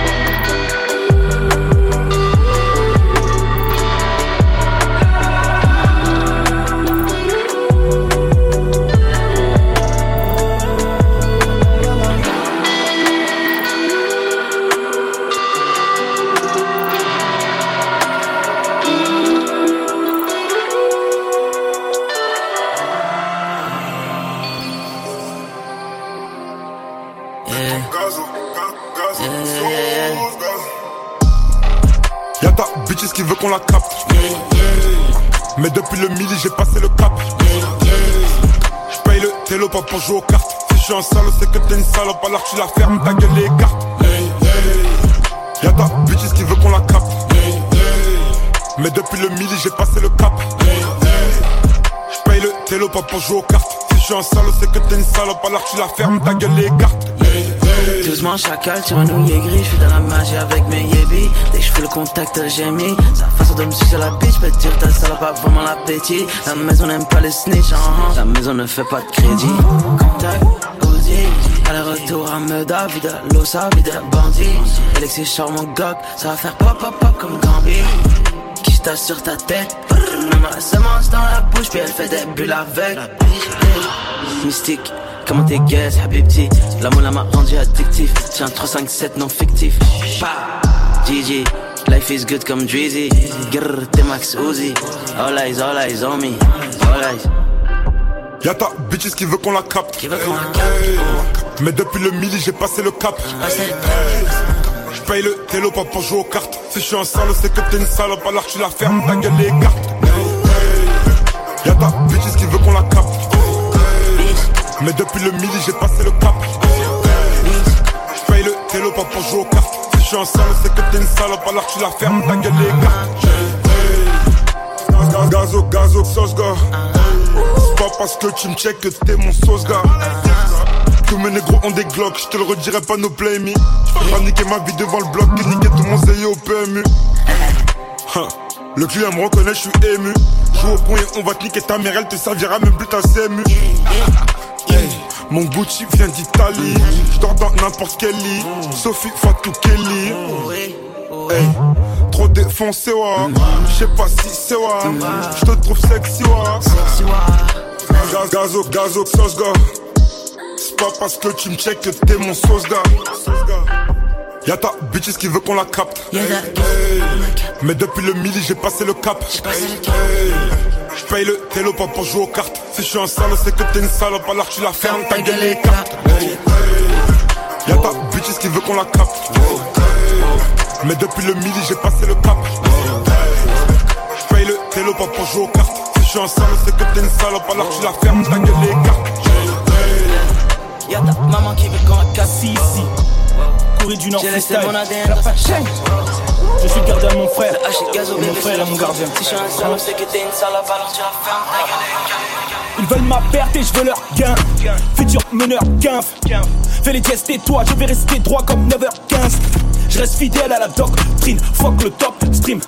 Bitches qui veut qu'on la capte. Mais depuis le midi, j'ai passé le cap. J'paye le télo pas pour jouer aux cartes. Si je suis un salaud, c'est que t'es une salope, alors tu la fermes, ta gueule les cartes. Y'a ta bitches qui veut qu'on la capte. Mais depuis le midi, j'ai passé le cap. J'paye le télo pas pour jouer aux cartes. Si je suis un salaud, c'est que t'es une salope, alors tu la fermes, ta gueule les cartes. Doucement chacal, tu un nouillet gris, je suis dans la magie avec mes yébis. Dès que je fais le contact, j'ai mis Sa façon de me sucer la bitch, peut dire ta salope a vraiment l'appétit. La maison n'aime pas les snitch, hein. la maison ne fait pas de crédit. Contact, Uzi, aller-retour à Meda, vide l'osa, vide bandit Alexis charmant gog, ça va faire pop pop pop comme Gambi Qui sur ta tête, même la semence dans la bouche, puis elle fait des bulles avec. Mystique Comment t'es guess, habibti L'amour là m'a rendu addictif. Tiens 3, 5, 7 non fictif. Pa. GG Life is good comme Drizzy. Grrr, t'es Max Uzi. All eyes, all eyes on me. All eyes. Y'a ta bitches qui veut qu'on la capte. Mais depuis le midi, j'ai passé le cap. J'paye le télo pas pour jouer aux cartes. Si je suis un salaud, c'est que t'es une salope, alors tu la fermes, ta gueule les cartes. Y'a ta bitches qui veut qu'on la capte. Mais depuis le midi, j'ai passé le cap. J'paye le télo pas pour jouer aux cartes. Si je suis un salaud, c'est que t'es une salope, alors tu la fermes, ta gueule les cartes. Gazo, gazo, sauce gars. C'est pas parce que tu me check que t'es mon sauce gars. Tous mes négros ont des glocks, je te le redirai pas nos play me. J'peux pas niquer ma vie devant le bloc et niquer tout mon zéyo au PMU. Le client me reconnaît, je suis ému. Joue au point et on va te niquer ta mère, elle te servira même plus ta CMU. Mon Gucci vient d'Italie, je dors dans n'importe quel lit. Sophie Fatou Kelly. Hey, trop défoncé, ouais. Je sais pas si c'est ouais. Je te trouve sexy. Gaz, gazo, gazo, sauce, gars. C'est pas parce que tu me check que t'es mon sauce, gars. Y'a ta bitches qui veut qu'on la capte. Mais depuis le midi, j'ai passé le cap. J'paye le télo pas pour jouer aux cartes. Si je suis un salaud, c'est que t'es une salope, alors tu la fermes, ta gueule les cartes. Y'a ta bitches qui veut qu'on la capte. Mais depuis le midi, j'ai passé le cap. J'paye le télo pas pour jouer aux cartes. Si je suis un salaud, c'est que t'es une salope, alors tu la fermes, ta gueule les cartes. Y'a ta maman qui veut qu'on la casse ici Courir du Nord J'ai laissé freestyle. mon ADN La chaîne. Je suis le gardien de mon frère. Le H est gazo, Et mon frère est mon gardien. Ils veulent ma perte et je veux leur gain. Futur meneur, 15. Fais les gestes et toi, je vais rester droit comme 9h15. Je reste fidèle à la doctrine, fuck le top stream.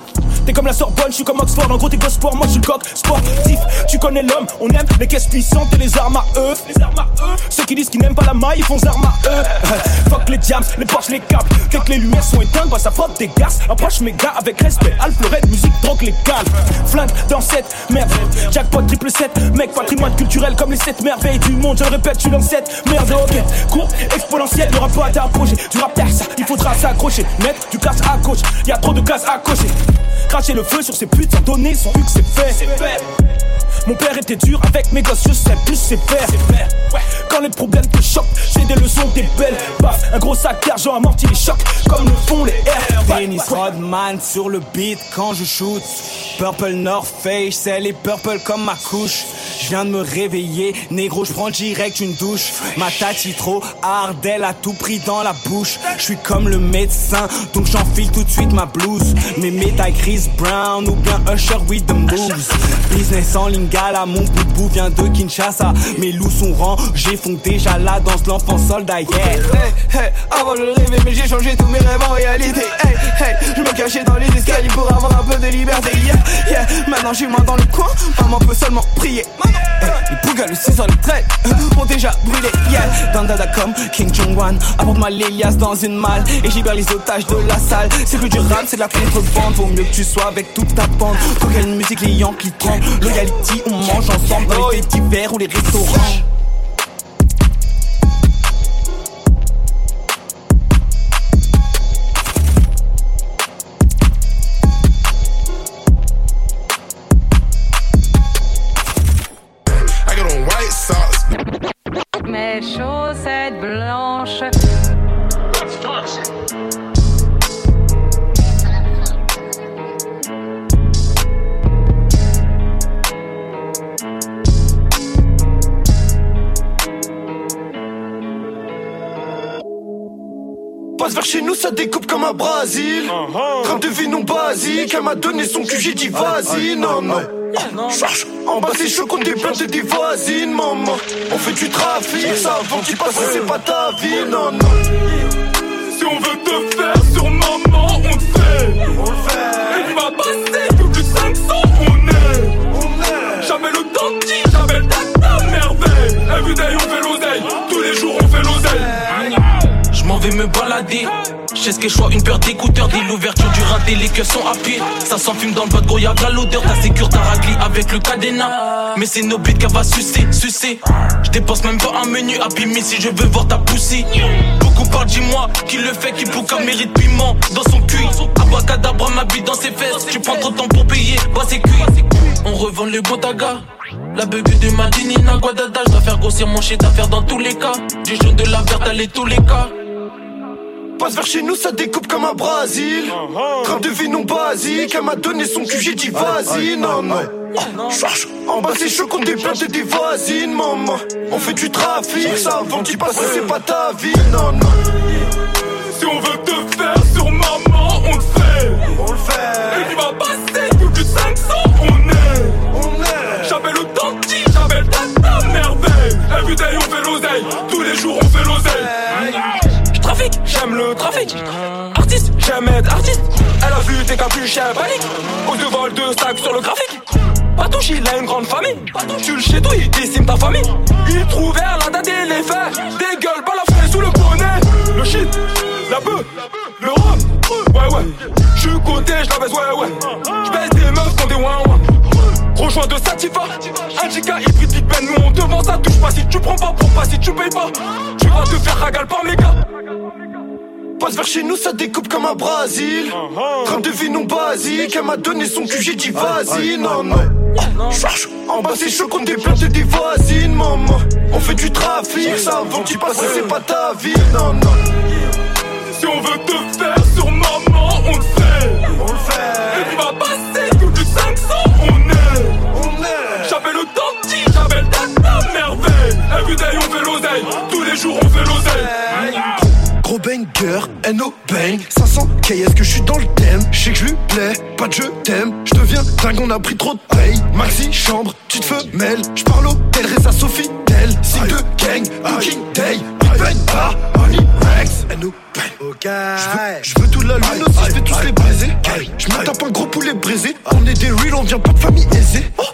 T'es comme la Sorbonne, je suis comme Oxford, en gros t'es sport, moi je suis coq sportif. Tu connais l'homme, on aime les caisses puissantes et les armes à eux. Les armes à eux. Ceux qui disent qu'ils n'aiment pas la maille, ils font armes à eux. Fuck les diams, les Porsche, les caps. Dès que les lumières sont éteintes, bah ça frotte des gaz. Approche mes gars avec respect. Le musique, drogue, calmes. Flingue dans cette merde. Jackpot triple 7, mec, patrimoine culturel comme les 7 merveilles du monde. Je le répète, je suis dans cette merde. Ok, court, exponentiel, y'aura pas d'approcher. Du rap ça, il faudra s'accrocher. Mettre du casse à gauche, y a trop de casse à cocher. Cracher le feu sur ces putes sans donner son que c'est fait. Mon père était dur avec mes gosses, je sais plus c'est faire. Quand les problèmes te choquent, j'ai des leçons, des belles Paf, Un gros sac d'argent amorti les chocs, comme le font les airs. Dennis Rodman sur le beat quand je shoot. Purple North Face, c'est les purple comme ma couche. Je viens de me réveiller, négro, je prends direct une douche. Ma tati trop hard, elle a tout pris dans la bouche. Je suis comme le médecin, donc j'enfile tout de suite ma blouse. Mes médailles Chris Brown ou bien Usher with the moves. Business en lingala, mon bout vient de Kinshasa. Mes loups sont rangés, font déjà la danse, l'enfant soldat, yeah. Hey, hey, avant je rêvais, mais j'ai changé tous mes rêves en réalité. Hey, hey, je me cachais dans les escaliers pour avoir un peu de liberté, yeah, yeah. Maintenant j'ai main dans le coin, maman peut seulement prier. Les pougas, le 6 les traits ont déjà brûlé, yeah. Dans Dada.com, King Jong-wan apporte-moi l'Elias dans une malle et j'ibère les otages de la salle. C'est plus du rap, c'est de la contrebande. Vaut mieux que tu sois avec toute ta bande. Faut quelle musique les Yankees tremblent. Loyalty, on mange ensemble dans les petits verres ou les restaurants. Chez nous, ça découpe comme un Brésil. Train de vie non basique, elle m'a donné son cul, j'ai dit vas-y, non, non. Cherche, en bas c'est chaud qu'on des plaintes des voisines, maman. On fait du trafic, ça avant qu'il passe, c'est pas ta vie, non, non. Si on veut te faire sur maman, on le fait. On le fait. Et tu m'as passé plus de 500, on est. On est. J'appelle le dentiste, j'appelle ta merveille. Everyday on fait l'oseille, tous les jours on fait l'oseille. M'en vais me balader. Je ce que sois une paire d'écouteurs. Dès l'ouverture du raté, les cœurs sont à pied. Ça s'enfume dans le de gros, y'a de l'odeur. Ta sécure, ta raclée avec le cadenas. Mais c'est nos qu'elle va sucer, sucer. Je dépense même pas un menu à Pimi si je veux voir ta poussée. Beaucoup parlent, dis-moi, qui le fait, qui pouca mérite piment dans son cul. Abacadabra m'habite dans ses fesses. Tu prends trop de temps pour payer, bah c'est cuit. On revend le botaga. La bug de Madini, Naguadada, je dois faire grossir mon shit d'affaires dans tous les cas. Du jaune de la verte, allez tous les cas. Passe vers chez nous, ça découpe comme un Brésil. Train de vie non basique, elle m'a donné son cul, j'ai dit vas-y, non, non. Cherche, en bas c'est chaud qu'on des plaintes des voisines, maman. On fait du trafic, ça avant qu'il passe, c'est pas ta vie, non, non. Si on veut te faire sur maman, on le fait. On le fait. Et tu vas passer plus de 500, on est. On est. J'appelle le dentiste, j'appelle ta merveille. Everyday on fait l'oseille, tous les jours on le trafic. Artiste, j'aime être artiste. Elle a vu tes capuches, elle panique. Cause de vol de sacs sur le graphique. Patouche, il a une grande famille. Tu le chez toi, il décime ta famille. Il trouve la date et les faits. Dégueule, pas la feuille sous le bonnet. Le shit, la bœuf, le rhum. Ouais, ouais. J'suis côté, j'la baisse, ouais, ouais. J'baisse des meufs dans des ouin. Rejoins de Sativa, Indica, hybride, Big Ben, nous on te vend ça, touche pas si tu prends pas pour pas si tu payes pas. Tu vas te faire ragal par mes gars. Passe vers chez nous, ça découpe comme un Brésil. Train de vie non basique, elle m'a donné son cul, j'ai dit vas-y, non, non. Cherche, en bas c'est chaud qu'on des plaintes des voisines, maman. On fait du trafic, ça avant qu'il passe, c'est pas ta vie, non, non. Si on veut te faire sur maman, on le banger, N.O. bang. 500 K, est-ce que je suis dans le thème? Je sais que je lui plais, pas de je t'aime Je deviens dingue, on a pris trop de paye. Maxi, chambre, petite femelle. Je parle au tel, Reza Sophie, tel Signe de gang, Booking Day. Big Bang Bar, Honey Rex no Ok. Je veux toute la lune aussi, je vais tous les baiser Je me tape un gros poulet brisé On est des real, on vient pas de famille aisée. Oh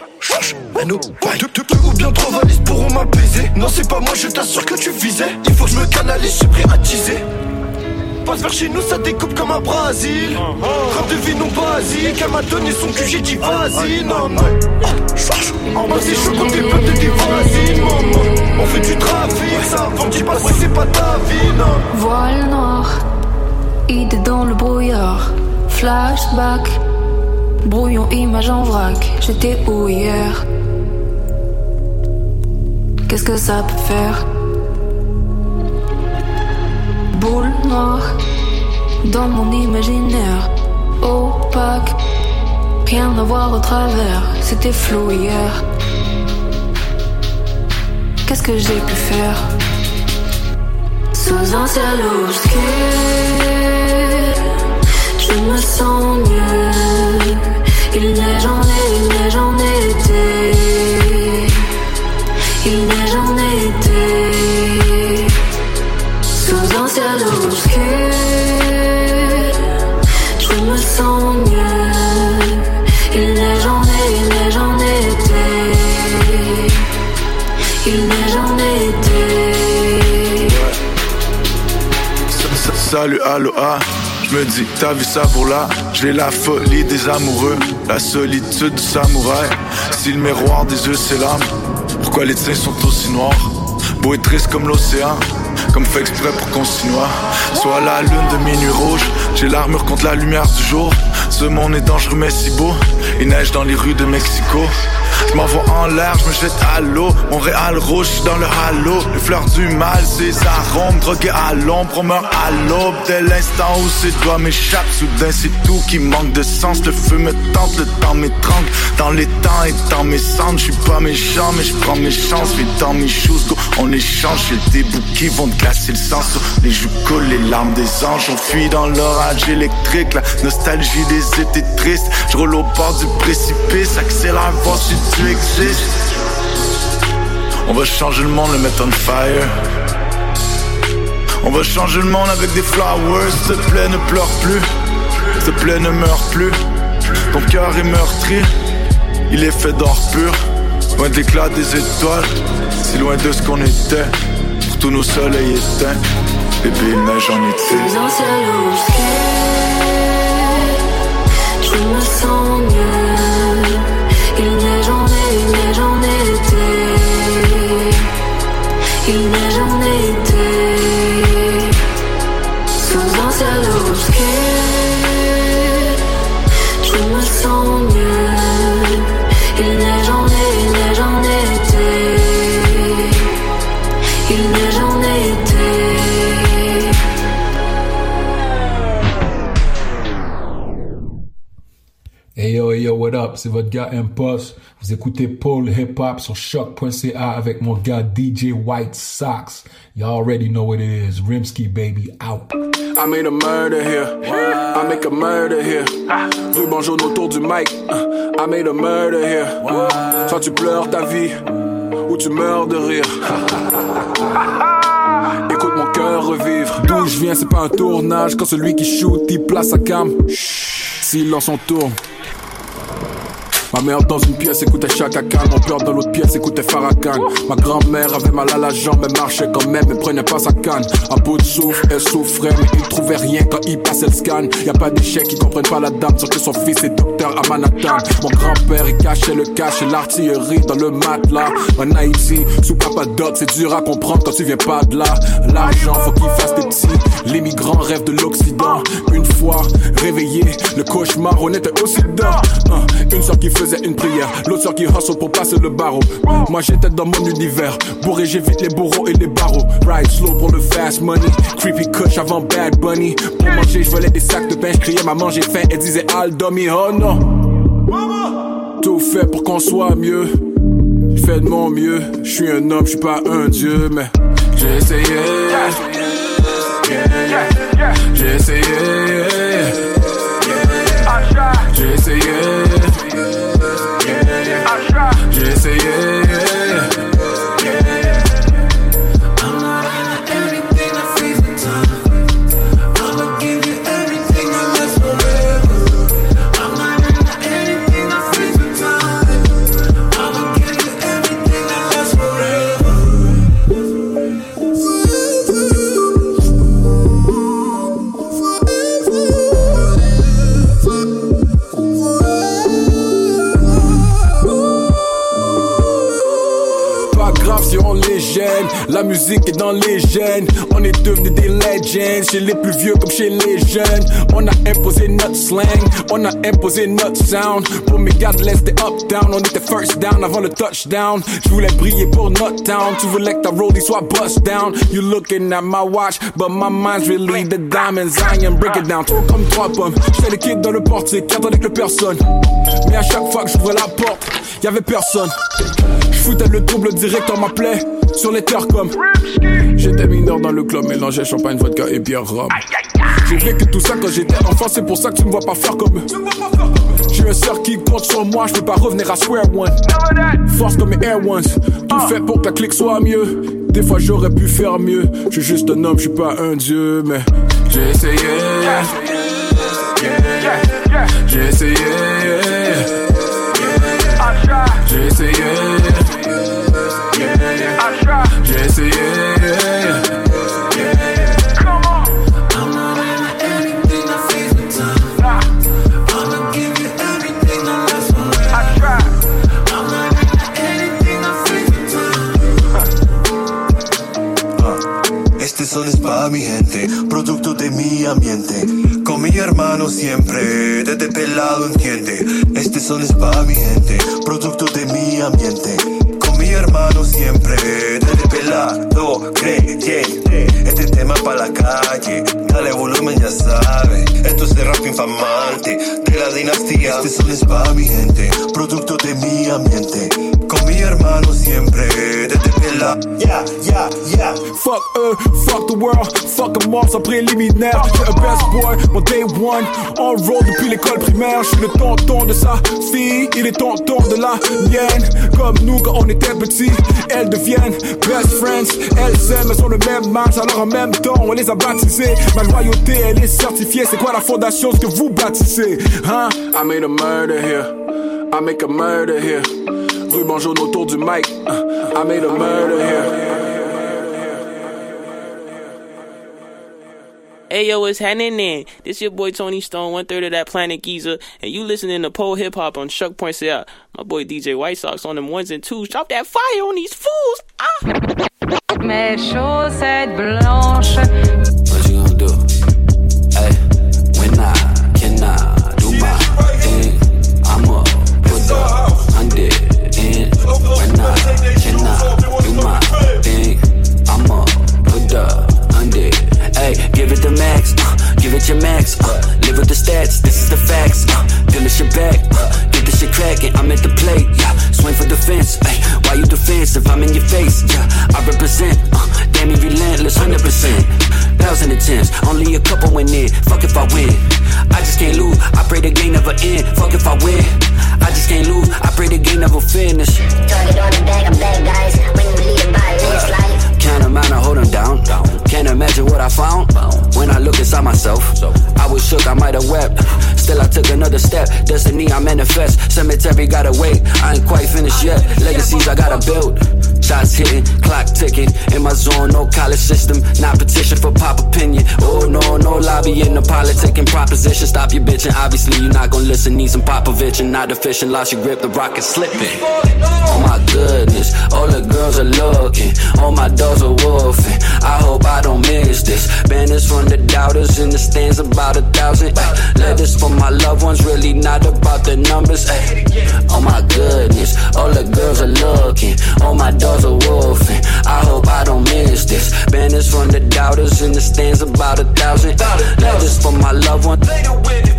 no. Deux, deux, deux ou bien trois valises pourront m'apaiser. Non c'est pas moi, je t'assure que tu visais. Il faut que je me canalise, je suis prêt à teaser Passe vers chez nous, ça découpe comme un Brésil. Rap de vie non basique, elle m'a donné son cul, j'ai dit vas-y, non, non. En bas, c'est chaud comme des peuples de tes voisines, maman. On fait du trafic, ça avant, dis pas si c'est pas ta vie, non. Voile noir, idée dans le brouillard. Flashback, brouillon, image en vrac. J'étais où hier? Qu'est-ce que ça peut faire? Dans mon imaginaire. Opaque, rien à voir au travers. C'était flou hier. Qu'est-ce que j'ai pu faire? Sous un ciel obscur, je me sens mieux. Il neige en est, il neige en été. Il neige en été. Salut, allo, ah. Je me dis, t'as vu ça pour là? J'ai la folie des amoureux, la solitude du samouraï. Si le miroir des yeux c'est l'âme, pourquoi les tiens sont aussi noirs? Beau et triste comme l'océan, comme fait exprès pour qu'on s'y noie. Soit la lune de minuit rouge, j'ai l'armure contre la lumière du jour. Ce monde est dangereux mais si beau, il neige dans les rues de Mexico. Je m'envoie en l'air, je me jette à l'eau. Montréal rouge, j'suis dans le halo. Les fleurs du mal, ces arômes drogués à l'ombre. On meurt à l'aube dès l'instant où ses doigts m'échappent. Soudain, c'est tout qui manque de sens. Le feu me tente, le temps m'étrangle. Dans les temps et dans mes cendres, je suis pas méchant, mais je prends mes chances. Vais dans mes shoes, go, on échange. J'ai des bouts qui vont te glacer le sang. Sur les joues collent les larmes des anges. On fuit dans l'orage électrique. La nostalgie des étés tristes. Je roule au bord du précipice. Accélère, voir si On va changer le monde, le mettre on fire. On va changer le monde avec des flowers. S'il te plaît, ne pleure plus. S'il te plaît, ne meurs plus. Ton cœur est meurtri. Il est fait d'or pur. Loin de des étoiles. Si loin de ce qu'on était. Pour tous nos soleils éteints. Bébé, il neige en été. Je me sens mieux. Il neige C'est votre gars Impulse. Vous écoutez Paul Hip Hop sur choc.ca avec mon gars DJ White Sox. You already know what it is. Rimsky baby out. I made a murder here. I make a murder here. Ruban jaune autour du mic. Uh, I made a murder here. Soit tu pleures ta vie, ou tu meurs de rire. Écoute mon cœur revivre. D'où je viens, c'est pas un tournage. Quand celui qui shoot, il place sa cam. S'il lance son tour. Ma mère dans une pièce écoutait Chaka Khan Mon père dans l'autre pièce écoutait Farrakhan. Ma grand-mère avait mal à la jambe Elle marchait quand même, elle prenait pas sa canne. À bout de souffle, elle souffrait Mais il trouvait rien quand il passait le scan. Y a pas d'échec, ils comprennent pas la dame Sauf que son fils est docteur à Manhattan. Mon grand-père il cachait le cash et l'artillerie dans le matelas. En Haïti, sous Papa Doc C'est dur à comprendre quand tu viens pas de là. L'argent faut qu'il fasse des petits. Les migrants rêvent de l'Occident. Une fois réveillé, le cauchemar on était aussi dedans. Hein, Une qui faisait une prière. L'autre qui hustle pour passer le barreau. Moi j'étais dans mon univers. Bourré j'évite les bourreaux et les barreaux. Ride slow pour le fast money. Creepy kush avant Bad Bunny. Pour manger je volais des sacs de pain. Je criais maman j'ai faim. Elle disait Al Domi oh non Tout fait pour qu'on soit mieux. Je fais de mon mieux. Je suis un homme, je suis pas un dieu Mais j'ai essayé. J'ai essayé. J'ai essayé. Musique est dans les gènes. On est devenus des legends, chez les plus vieux comme chez les jeunes. On a imposé notre slang, on a imposé notre sound. Pour mes gars de l'Est, up down, on était first down avant le touchdown. Je voulais briller pour notre town, tu voulais que ta rollie soit bust down. You looking at my watch, but my mind's really the diamonds. I am break it down, trop comme trois pommes. J'étais le kid dans le portique, attendait que personne. Mais à chaque fois que j'ouvrais la porte, y'avait personne. J'foutais le double direct en m'appelait sur les terres comme J'étais mineur dans le club, mélangeais champagne, vodka et bière rhum. J'ai vécu tout ça quand j'étais enfant, c'est pour ça que tu me vois pas faire comme eux. J'ai un sœur qui compte sur moi, je peux pas revenir à square one. Force comme mes Air Ones, tout fait pour que la clique soit mieux. Des fois j'aurais pu faire mieux, je suis juste un homme, je suis pas un dieu Mais j'ai essayé. J'ai essayé. J'ai essayé Este son espa mi gente, producto de mi ambiente. Con mi hermano siempre desde el lado entiende. Este son espa mi gente, producto de mi ambiente. Hermano siempre, desde pelado creyente. Este tema pa' la calle, dale volumen ya sabe. Esto es de rap infamante, de la dinastía. Este son es pa' mi gente, producto de mi ambiente. Con mi hermano siempre, desde pelado. Yeah, yeah, yeah. Fuck eux, fuck the world, fuck them all sans préliminaire. J'ai un best boy, mon day one, on roll depuis l'école primaire. Je suis le tonton de sa fille, il est tonton de la mienne. Comme nous quand on était petits, elles deviennent best friends. Elles s'aiment, elles sont le même âge, alors en même on les a baptisées. Ma loyauté, elle est certifiée. C'est quoi la fondation, ce que vous bâtissez? Hein? I made a murder here, I make a murder here. Ruban jaune autour du mic, I made a murder here. Hey yo, what's happening then? This your boy Tony Stone, one third of that Planet Giza, and you listening to pole hip hop on Shuck Points Out. My boy DJ White Sox on them ones and twos. Drop that fire on these fools. Ah. Mes chaussettes blanches. What you gonna do? Hey, when I can I do my thing, I'ma put the hundred in. When I can I do my thing, I'ma put the hundred. Hey, give it the max, uh, give it your max. Uh, live with the stats, this is the facts. Uh, finish your back, uh, get this shit cracking. I'm at the plate, yeah. Swing for the fence, hey. Why you defensive? I'm in your face, yeah. I represent, uh, damn me relentless, hundred percent. Thousand attempts, only a couple went in. Fuck if I win, I just can't lose. I pray the game never end. Fuck if I win, I just can't lose. I pray the game never finish. Target on the bag of bad guys when we lead by landslide. Can't imagine I hold down. Can't imagine what I found when I look inside myself. I was shook, I might have wept. Still, I took another step. Destiny, I manifest. Cemetery, gotta wait. I ain't quite finished yet. Legacies, I gotta build. Shots hitting, clock ticking. In my zone, no college system. Not petition for pop opinion. Oh, no, no lobbying, no politicking proposition. Stop your bitching. Obviously, you're not gonna listen. Need some Popovich and not efficient. Lost your grip, the rock slipping. Oh my goodness, all the girls are looking. All my are wolfing. I hope I don't miss this. Banners from the doubters in the stands, about a thousand. Ay, letters for my loved ones, really not about the numbers. Ay. Oh my goodness, all the girls are looking. All my dogs are wolfing. I hope I don't miss this. Banners from the doubters in the stands, about a thousand. Letters for my loved ones.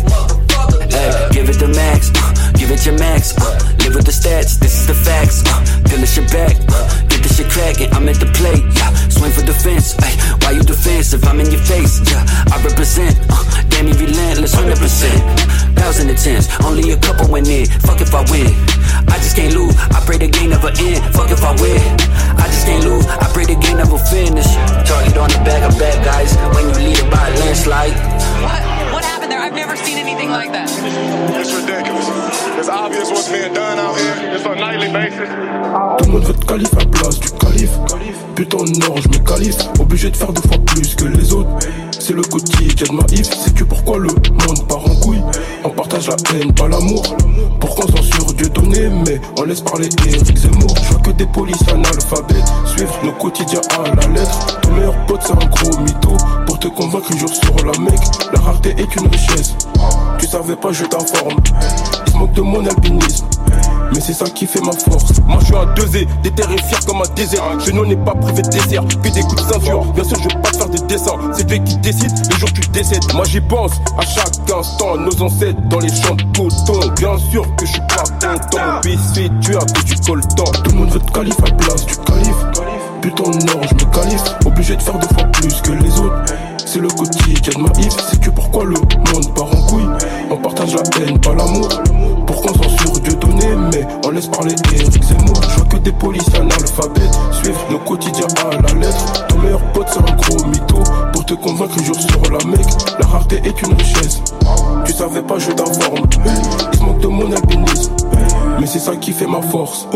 Give it the max, uh, give it your max. Uh, live with the stats, this is the facts. Uh, finish your back, uh, get this shit cracking. I'm at the plate, yeah. Swing for defense, ay, why you defensive? I'm in your face, yeah. I represent. damn me relentless, 100%. Thousand and tens, only a couple went in. Fuck if I win. I just can't lose. I pray the game never end. Fuck if I win. I just can't lose. I pray the game never finish. Target on the back of bad guys when you lead it by a landslide. What? Happened there? I've never seen anything like that. It's ridiculous. It's obvious what's being done out here. It's on a nightly basis. Tout le monde veut te calife à place du calife. Putain non, je me qualifie. Obligé de faire deux fois plus que les autres. C'est le quotidien de ma if. Que pourquoi le monde part en couille. On partage la haine, pas l'amour. Pourquoi on censure Dieu donné, mais on laisse parler Eric Zemmour. Je vois que des policiers analphabètes suivent nos quotidiens à la lettre. Ton meilleur pote, c'est un gros mytho. Pour te convaincre, jour sur la mec. La rareté est une richesse. Tu savais pas, je t'informe. Ils se moquent de mon albinisme. Mais c'est ça qui fait ma force. Moi je suis un 2 déterré fier comme un désert. Je n'en ai pas privé de désert, que des coups de ceinture. Bien sûr, je vais pas faire des dessins. C'est Dieu qui décide le jour que tu décèdes. Moi j'y pense à chaque instant. Nos ancêtres dans les champs de coton. Bien sûr que je suis pas content. Fait tuer à cause du coltan. Tout le monde veut te calife à place du calife. Putain, non, je me qualifie. Obligé de faire deux fois plus que les autres. C'est le quotidien de ma if. C'est que pourquoi le monde part en couille. On partage la haine, pas l'amour. Pourquoi on censure Dieu donné, mais on laisse parler Eric Zemmour. Je vois que des policiers analphabètes suivent nos quotidiens à la lettre. Ton meilleur pote, c'est un gros mytho. Pour te convaincre, jour sur la mec. La rareté est une richesse. Tu savais pas, je t'informe. Ils se moquent de mon albinisme. Mais c'est ça qui fait ma force.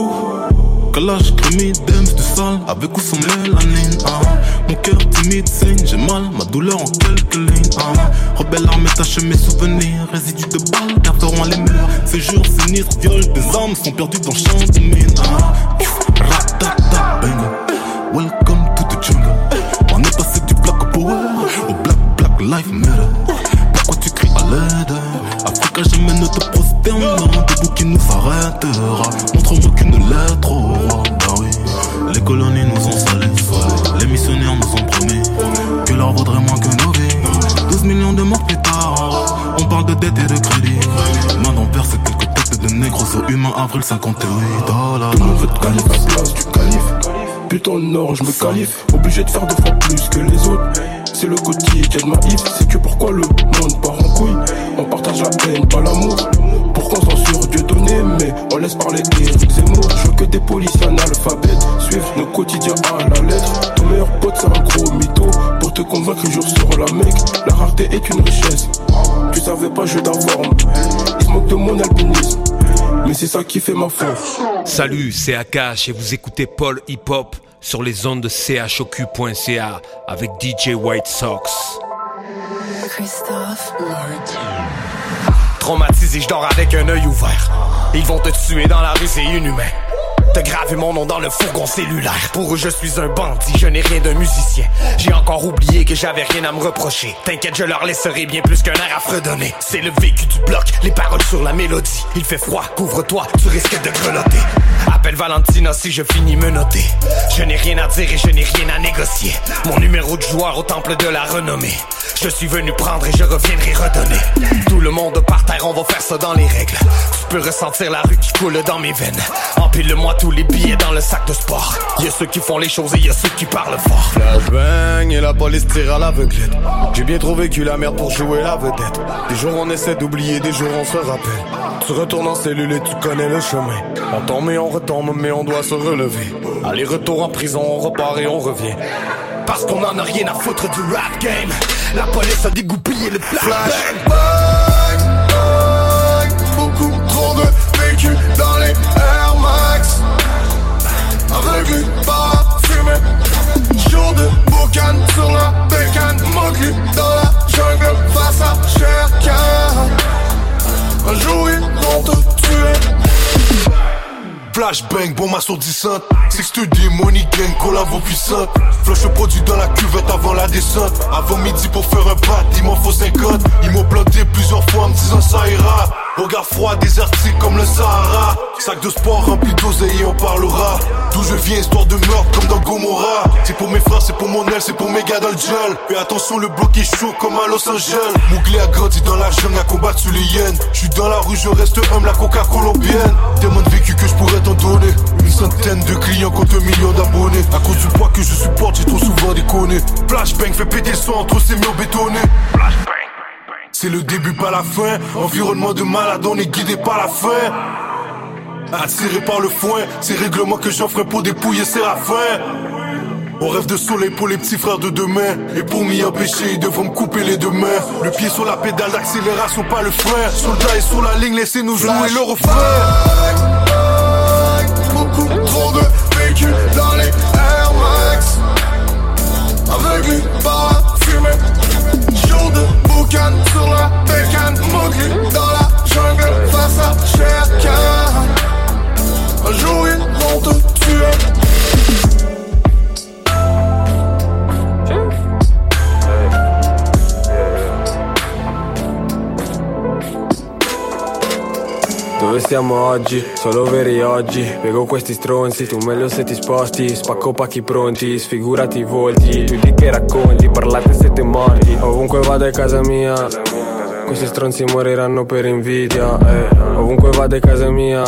Calage, crémie, dance du sale, avec ou sans mélanine. Ah. Mon cœur timide saigne, j'ai mal, ma douleur en quelques lignes. Ah. Rebelle armée tache mes souvenirs, résidus de balles, garderont les murs. Jours sinistres, viol des âmes sont perdus dans champ de mine. Ah. Ratata, bang. Welcome to the jungle. On est passé du black power au black black life matter. Pourquoi tu cries à l'aide? Africa jamais ne te qui nous arrêtera. Montre-moi qu'une lettre au roi. Ah oui, les colonies nous ont salés. Les missionnaires nous ont promis que l'or vaudrait moins que nos vies. 12 millions de morts plus tard, on parle de dette et de crédit. Main dans verse quelques têtes de négros au humain, avril 58 dollars. Tout le monde veut te calife à place du calife. Putain, non, je me qualifie. Obligé de faire deux fois plus que les autres. C'est le quotidien de ma if. C'est que pourquoi le monde part en couille. On partage la haine, pas l'amour. Pourquoi on censure Dieu donné, mais on laisse parler Eric Zemmour. Je veux que des policiers analphabètes suivent nos quotidiens à la lettre. Ton meilleur pote, c'est un gros mytho. Pour te convaincre, jour sur la mec. La rareté est une richesse. Tu savais pas, je t'informe. Ils se moquent de mon albinisme. Mais c'est ça qui fait ma force. Salut, c'est Akash et vous écoutez Paul Hip Hop sur les ondes de chocu.ca avec DJ White Sox. Christophe Traumatisé, je dors avec un œil ouvert. Ils vont te tuer dans la rue, c'est inhumain. Te graver mon nom dans le fourgon cellulaire. Pour eux, je suis un bandit, je n'ai rien d'un musicien. J'ai encore oublié que j'avais rien à me reprocher. T'inquiète, je leur laisserai bien plus qu'un air à fredonner. C'est le vécu du bloc, les paroles sur la mélodie. Il fait froid, couvre-toi, tu risques de grelotter. Appelle Valentina si je finis me noter. Je n'ai rien à dire et je n'ai rien à négocier. Mon numéro de joueur au temple de la renommée. Je suis venu prendre et je reviendrai redonner. Tout le monde par terre, on va faire ça dans les règles. Tu peux ressentir la rue qui coule dans mes veines. Empile-moi tous les billets dans le sac de sport. Y a ceux qui font les choses et y a ceux qui parlent fort. Flashbang et la police tire à l'aveuglette. J'ai bien trop vécu la merde pour jouer la vedette. Des jours on essaie d'oublier, des jours on se rappelle. Tu retournes en cellule et tu connais le chemin. On tombe et on retombe, mais on doit se relever. Aller retour en prison, on repart et on revient. Parce qu'on en a rien à foutre du rap game. La police a dégoupillé le flashbang. Dans les Air Max. Aveuglé par fumée. Jour de boucan sur la bécane. Mogli dans la jungle face à Sherkan. Un jour ils vont te tuer. Flashbang, bombe assourdissante. Six dis money gang, collabo puissante. Flush le produit dans la cuvette avant la descente. Avant midi pour faire un bat, il m'en faut 50. Ils m'ont planté plusieurs fois en me disant ça ira. Regard froid, désertique comme le Sahara. Sac de sport rempli d'oseille et on parlera. D'où je viens, histoire de meurtre comme dans Gomorrah. C'est pour mes frères, c'est pour mon aile, c'est pour mes gars dans le gel. Fais attention, le bloc est chaud comme à Los Angeles. Mouglé a grandi dans la jungle, a combattu les hyènes. Je suis dans la rue, je reste homme, la coca colombienne. Tellement vécu que je pourrais Une centaine de clients contre un million d'abonnés. À cause du poids que je supporte, j'ai trop souvent déconné. Flashbang fait péter le son entre ces murs bétonnés. C'est le début, pas la fin. Environnement de malade, on est guidé par la faim. Attiré par le foin, c'est règlement que j'offre pour dépouiller Séraphin. On rêve de soleil pour les petits frères de demain. Et pour m'y empêcher, ils devront me couper les deux mains. Le pied sur la pédale d'accélération, pas le frein. Soldat est sur la ligne, laissez-nous jouer le refrain. Beaucoup trop de véhicules dans les Air Max. Aveuglé par la fumée. Jour de boucan sur la bécane. Mowgli dans la jungle face à Khan. Un jour ils vont te tuer Dove stiamo oggi? Solo veri oggi. Piego questi stronzi, tu meglio se ti sposti. Spacco pacchi pronti, sfigurati i volti. Tu di che racconti, parlate siete morti. Ovunque vado è casa mia. Questi stronzi moriranno per invidia eh. Ovunque vado è casa mia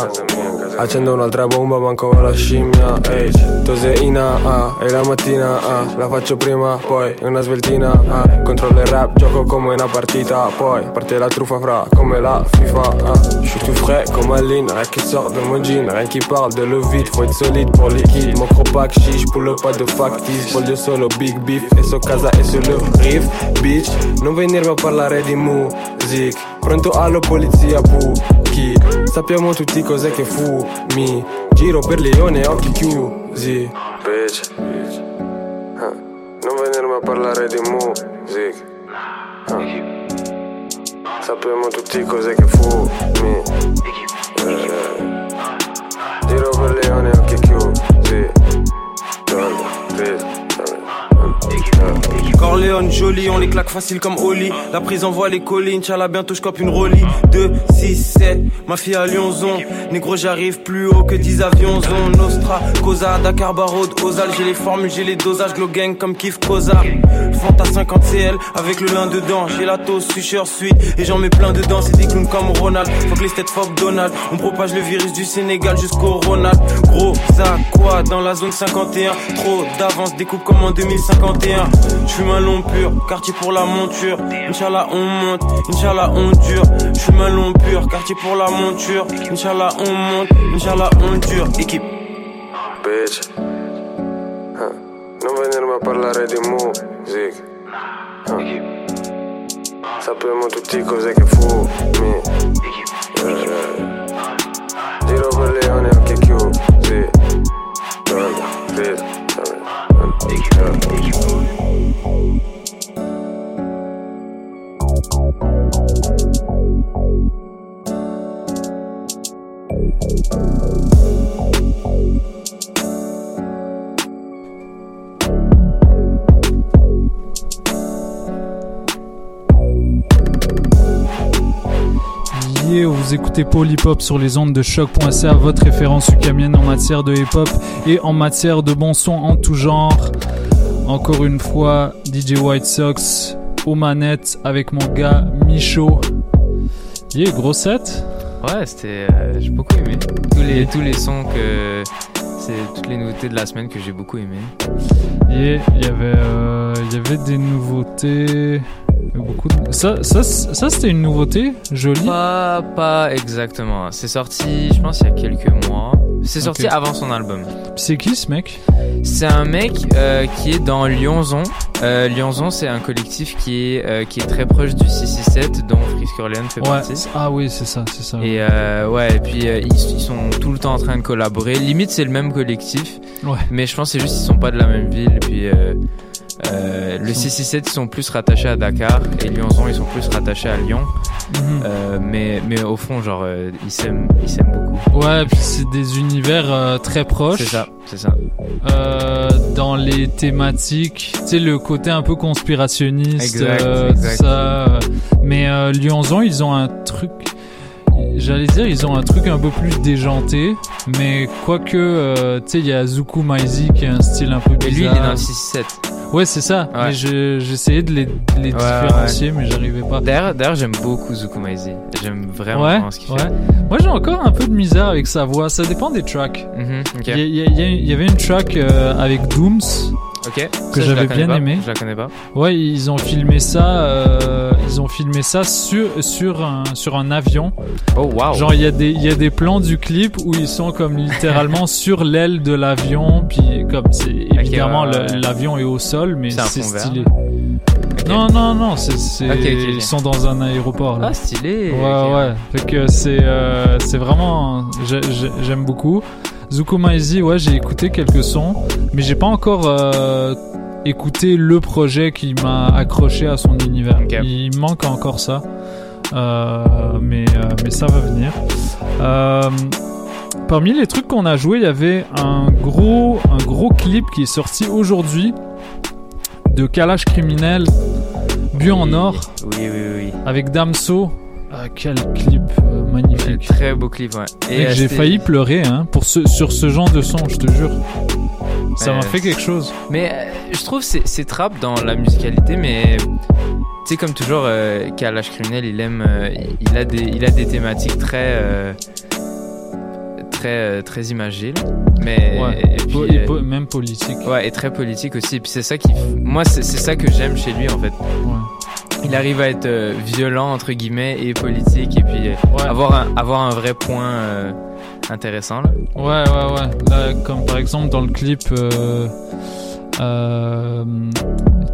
Accendo un'altra bomba, manco la scimmia Ehi, toseina, ah, e la mattina, ah La faccio prima, poi una sveltina, ah Controllo il rap, gioco come una partita Poi parte la truffa fra, come la FIFA, ah Je suis tout frais comme Aline, rien qui sort de mon jean Rien qui parle de l'eau vide, faut être solide pour liquide Mon cropac chiche, pull pas de factice. Voglio solo big beef, e so casa e sullo riff Bitch, non venirmi a parlare di music Pronto allo polizia, buchi. Sappiamo tutti cos'è che fumi. Giro per leone, occhi chiusi. Bitch. Ah, Non venirmi a parlare di music. Ah, Sappiamo tutti cos'è che fumi. Eh, Giro per leone, Corleone joli, on les claque facile comme Oli. La prise envoie les collines, Inch'Allah bientôt je cope une rollie. 2, 6, 7, ma fille à Lyonzon. Négro j'arrive plus haut que 10 avions zone. Nostra, Cosa, Dakar, Barod, Ozal. J'ai les formules, j'ai les dosages, glow gang comme Kif Koza. Fanta 50 CL avec le lin dedans. J'ai la toast, sucheur, suite et j'en mets plein dedans. C'est des clowns comme Ronald. Faut que les têtes fuck Donald. On propage le virus du Sénégal jusqu'au Ronald. Gros, ça quoi dans la zone 51. Trop d'avance, découpe comme en 2051. J'fume un long pur, quartier pour la monture. Inch'Allah on monte, Inch'Allah on dure. J'fume un long pur, quartier pour la monture. Inch'Allah on monte, Inch'Allah on dure. Équipe. Bitch Ah, Non venirmi a parlare di music Ah. Sappiamo tutti cos'è che Eh, Giro per bitch Ich höre. Vous écoutez Polypop sur les ondes de choc.ca, votre référence ukamienne en matière de hip-hop et en matière de bon son en tout genre. Encore une fois, DJ White Sox aux manettes avec mon gars Michaud. Yeah, gros set. Ouais, c'était. euh, j'ai beaucoup aimé. Tous les, tous les sons que. C'est toutes les nouveautés de la semaine que j'ai beaucoup aimé. Yeah, il y avait, euh, il y avait des nouveautés. Beaucoup de... Ça, ça, ça c'était une nouveauté jolie. Pas, pas exactement. C'est sorti, je pense, il y a quelques mois. C'est sorti avant son album. C'est qui ce mec? C'est un mec euh, qui est dans Lyonzon. Euh, Lyonzon, c'est un collectif qui est, euh, qui est très proche du 667, dont Frisk Orleans fait Ouais. partie. Ah oui, c'est ça, c'est ça. Et euh, ouais, et puis ils, ils sont tout le temps en train de collaborer. Limite, c'est le même collectif. Ouais. Mais je pense que c'est juste qu'ils sont pas de la même ville. Et puis euh, le 667, ils sont plus rattachés à Dakar. Et Lyonzon, ils sont plus rattachés à Lyon. Mhm. Euh, mais, mais au fond, genre, euh, ils s'aiment beaucoup. Ouais, puis c'est des univers euh, très proches. C'est ça, c'est ça. Euh, dans les thématiques, tu sais, le côté un peu conspirationniste, Exact, exact. ça. Mais Lyonzon, ils ont un truc. J'allais dire, ils ont un truc un peu plus déjanté, mais quoique, tu sais, il y a Zuku Maizi qui a un style un peu bizarre. Et lui, il est dans le 667. Ouais, c'est ça. Ouais. Mais je- j'essayais de les, de les Ouais, différencier, ouais. mais j'arrivais pas. D'ailleurs, j'aime beaucoup Zuku Maizi. J'aime vraiment, ce qu'il fait. Moi, j'ai encore un peu de misère avec sa voix. Ça dépend des tracks. Y, y il y avait une track euh, avec Dooms. Ok. que j'avais bien pas. aimé. Je la connais pas. Ouais, ils ont filmé ça. euh, ils ont filmé ça sur sur un sur un avion. Oh wow. Genre il y a des il y a des plans du clip où ils sont comme littéralement sur l'aile de l'avion, puis comme c'est évidemment ouais, le- ouais. l'avion est au sol, mais C'est stylé. Non non non, c'est ils sont dans un aéroport là. Ah, stylé. Ouais ouais. Fait que c'est euh, c'est vraiment j'ai- j'ai- j'aime Zukumaizi, ouais, j'ai écouté quelques sons, mais j'ai pas encore euh, écouté le projet qui m'a accroché à son univers. Il manque encore ça. Euh, mais, euh, mais ça va venir. Parmi les trucs qu'on a joué, il y avait un gros, un gros clip qui est sorti aujourd'hui de Kalash Criminel, Bu en or, Oui, oui, oui. avec Damso. Ah, quel clip magnifique. Très beau clip, ouais. Mec, euh, j'ai failli pleurer hein, pour ce, sur ce genre de son, je te jure. Ça Ouais, m'a fait quelque chose. Mais euh, je trouve c'est c'est trap dans la musicalité, mais tu sais comme toujours, euh, Kalash criminel, il aime, euh, il a des, il a des thématiques très, très, très imagées, là. mais Ouais. et puis, Po- et po- même politique. Ouais, et très politique aussi. Et puis c'est ça qui, moi c'est c'est ça que j'aime chez lui en fait. Il arrive à être euh, violent entre guillemets et politique et puis euh, avoir un, avoir un vrai point euh, intéressant là. Ouais, ouais, ouais. Là, comme par exemple dans le clip,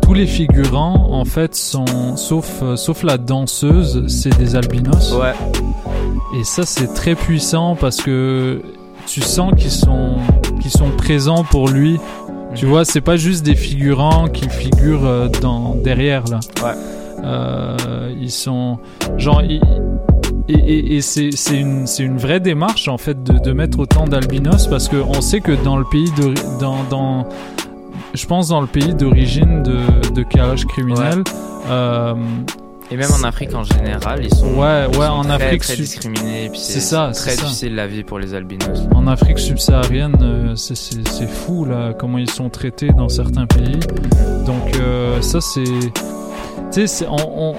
tous les figurants, en fait, sont, sauf, sauf la danseuse, c'est des albinos. Ouais. Et ça, c'est très puissant parce que tu sens qu'ils sont, qu'ils sont présents pour lui. Tu vois, c'est pas juste des figurants qui figurent dans, derrière là. Ouais. Euh, ils sont genre ils- et, et, et c'est une, une vraie démarche en fait de, de mettre autant d'albinos parce que on sait que dans le pays de dans, dans je pense dans le pays d'origine de, de Kalash criminel euh, Et même en Afrique en général, ils sont, Ouais, ils ouais, sont en très, Afrique très discriminés. C'est ça, très ça. difficile la vie pour les albinos. en Afrique subsaharienne, euh, c'est- fou là comment ils sont traités dans certains pays. Donc euh, ça c'est, tu sais, on- on-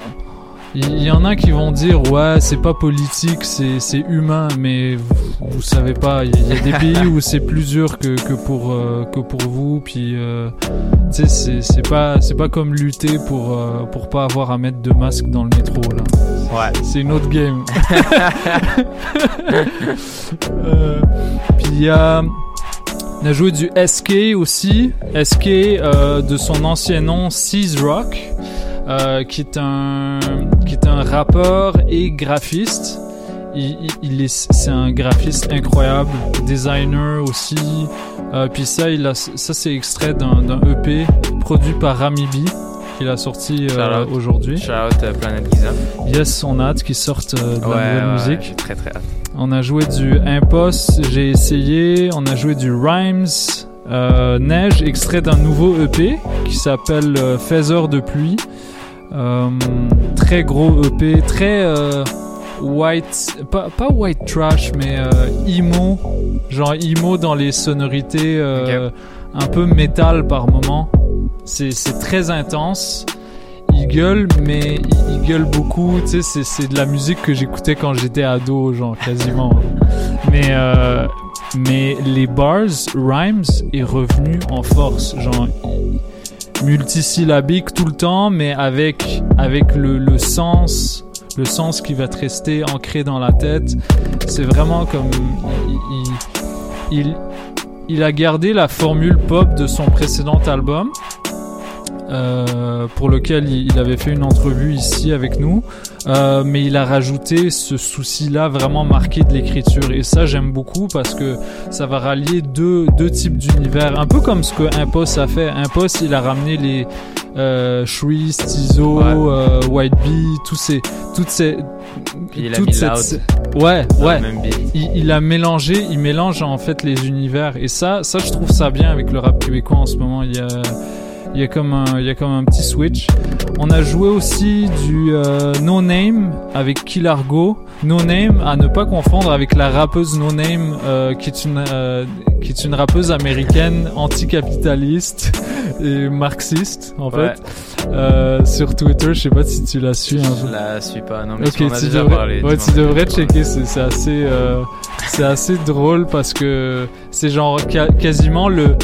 il y en a qui vont dire ouais c'est pas politique, c'est c'est humain, mais vous, vous savez pas, il y, a- des pays où c'est plus dur que, que pour euh, que pour vous, puis euh, tu sais c'est c'est pas c'est pas comme lutter pour euh, pour pas avoir à mettre de masque dans le métro là. Ouais. C'est une autre game. Puis il y a. On a joué du SK aussi. SK de son ancien nom Seas Rock, euh, qui est un qui est un rappeur et graphiste. Il, il- il est c'est un graphiste incroyable, designer aussi. Euh, puis ça il a ça c'est extrait d'un EP produit par Rami B qu'il a sorti euh, aujourd'hui. Shout out euh, Planet Giza. Yes, on a hâte qu'ils sortent de la nouvelle ouais, musique. j'ai très très hâte. On a joué du Impost, j'ai essayé. On a joué du Rhymes, euh, Neige, extrait d'un nouveau EP qui s'appelle euh, Faiseur de pluie. Euh, très gros EP, très euh, white, pas, pas white trash, mais euh, emo, genre emo dans les sonorités un peu métal par moment. C'est très intense. Il gueule, mais il, gueule beaucoup. Tu sais, c'est- c'est de la musique que j'écoutais quand j'étais ado, genre quasiment. Mais, euh, mais les bars, rhymes, est revenu en force. Genre, multisyllabique tout le temps, mais avec, avec le, le sens, le sens qui va te rester ancré dans la tête. C'est vraiment comme. il- il- il, il a gardé la formule pop de son précédent album, euh, pour lequel il, avait fait une entrevue ici avec nous, euh, mais il a rajouté ce souci-là vraiment marqué de l'écriture, et ça j'aime beaucoup parce que ça va rallier deux, deux types d'univers, un peu comme ce que Impost a fait. Impost, il a ramené les euh, Shreeze, Tizo, euh, White Bee, tous ces, toutes ces, Puis il a mis cette- ouais, dans ouais. il a mélangé, il mélange en fait les univers et ça, ça je trouve ça bien avec le rap québécois en ce moment. Il y a, il y a comme un, il y a comme un petit switch. On a joué aussi du euh, No Name avec Killargo. No Name à ne pas confondre avec la rappeuse No Name euh, qui est une, euh, qui est une rappeuse américaine anticapitaliste et marxiste en Ouais. fait. Sur Twitter, je sais pas si tu l'as su un peu. Je la suis pas, non mais Ok, tu déjà devrais, parlé. ouais, tu devrais checker. C'est assez, c'est assez drôle parce que c'est genre ca- quasiment le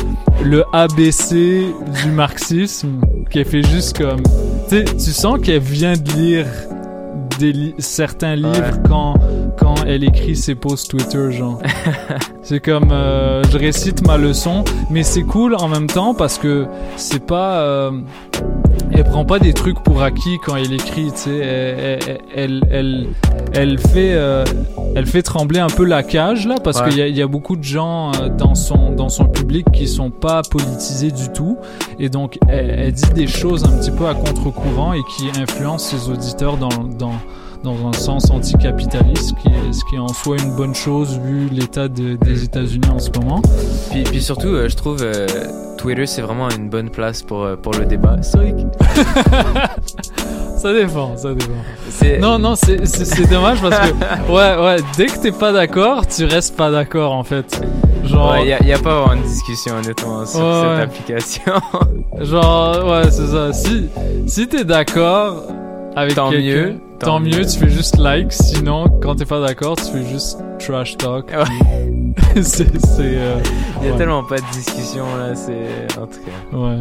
le ABC du marxisme, qui fait juste comme, tu sens qu'elle vient de lire des li- certains livres quand quand elle écrit ses posts Twitter, genre. c'est comme, euh, je récite ma leçon, mais c'est cool en même temps parce que c'est pas, euh, elle prend pas des trucs pour acquis quand elle écrit, tu sais. Elle, elle, elle, fait, euh, elle fait trembler un peu la cage là, parce Ouais. qu'il y a, il y a beaucoup de gens dans son dans son public qui sont pas politisés du tout, et donc elle, elle dit des choses un petit peu à contre-courant et qui influencent ses auditeurs dans dans dans un sens anticapitaliste, ce qui est, ce qui est en soi une bonne chose vu l'état de- des États-Unis en ce moment. Puis, puis surtout, euh, je trouve euh, Twitter, c'est vraiment une bonne place pour, euh, pour le débat. Ça dépend, ça dépend. Non, non, c'est dommage parce que, ouais, ouais, dès que t'es pas d'accord, tu restes pas d'accord en fait. Genre, Il n'y a, y a pas vraiment de discussion honnêtement sur Ouais, cette ouais. application. genre, ouais, c'est ça. Si, si t'es d'accord avec Tant quelqu'un, mieux, tant, mieux, tu fais juste like. Sinon, quand t'es pas d'accord, tu fais juste trash talk. puis- c'est, c'est, euh, Il y a ouais. tellement pas de discussion là, c'est. En tout cas. Ouais.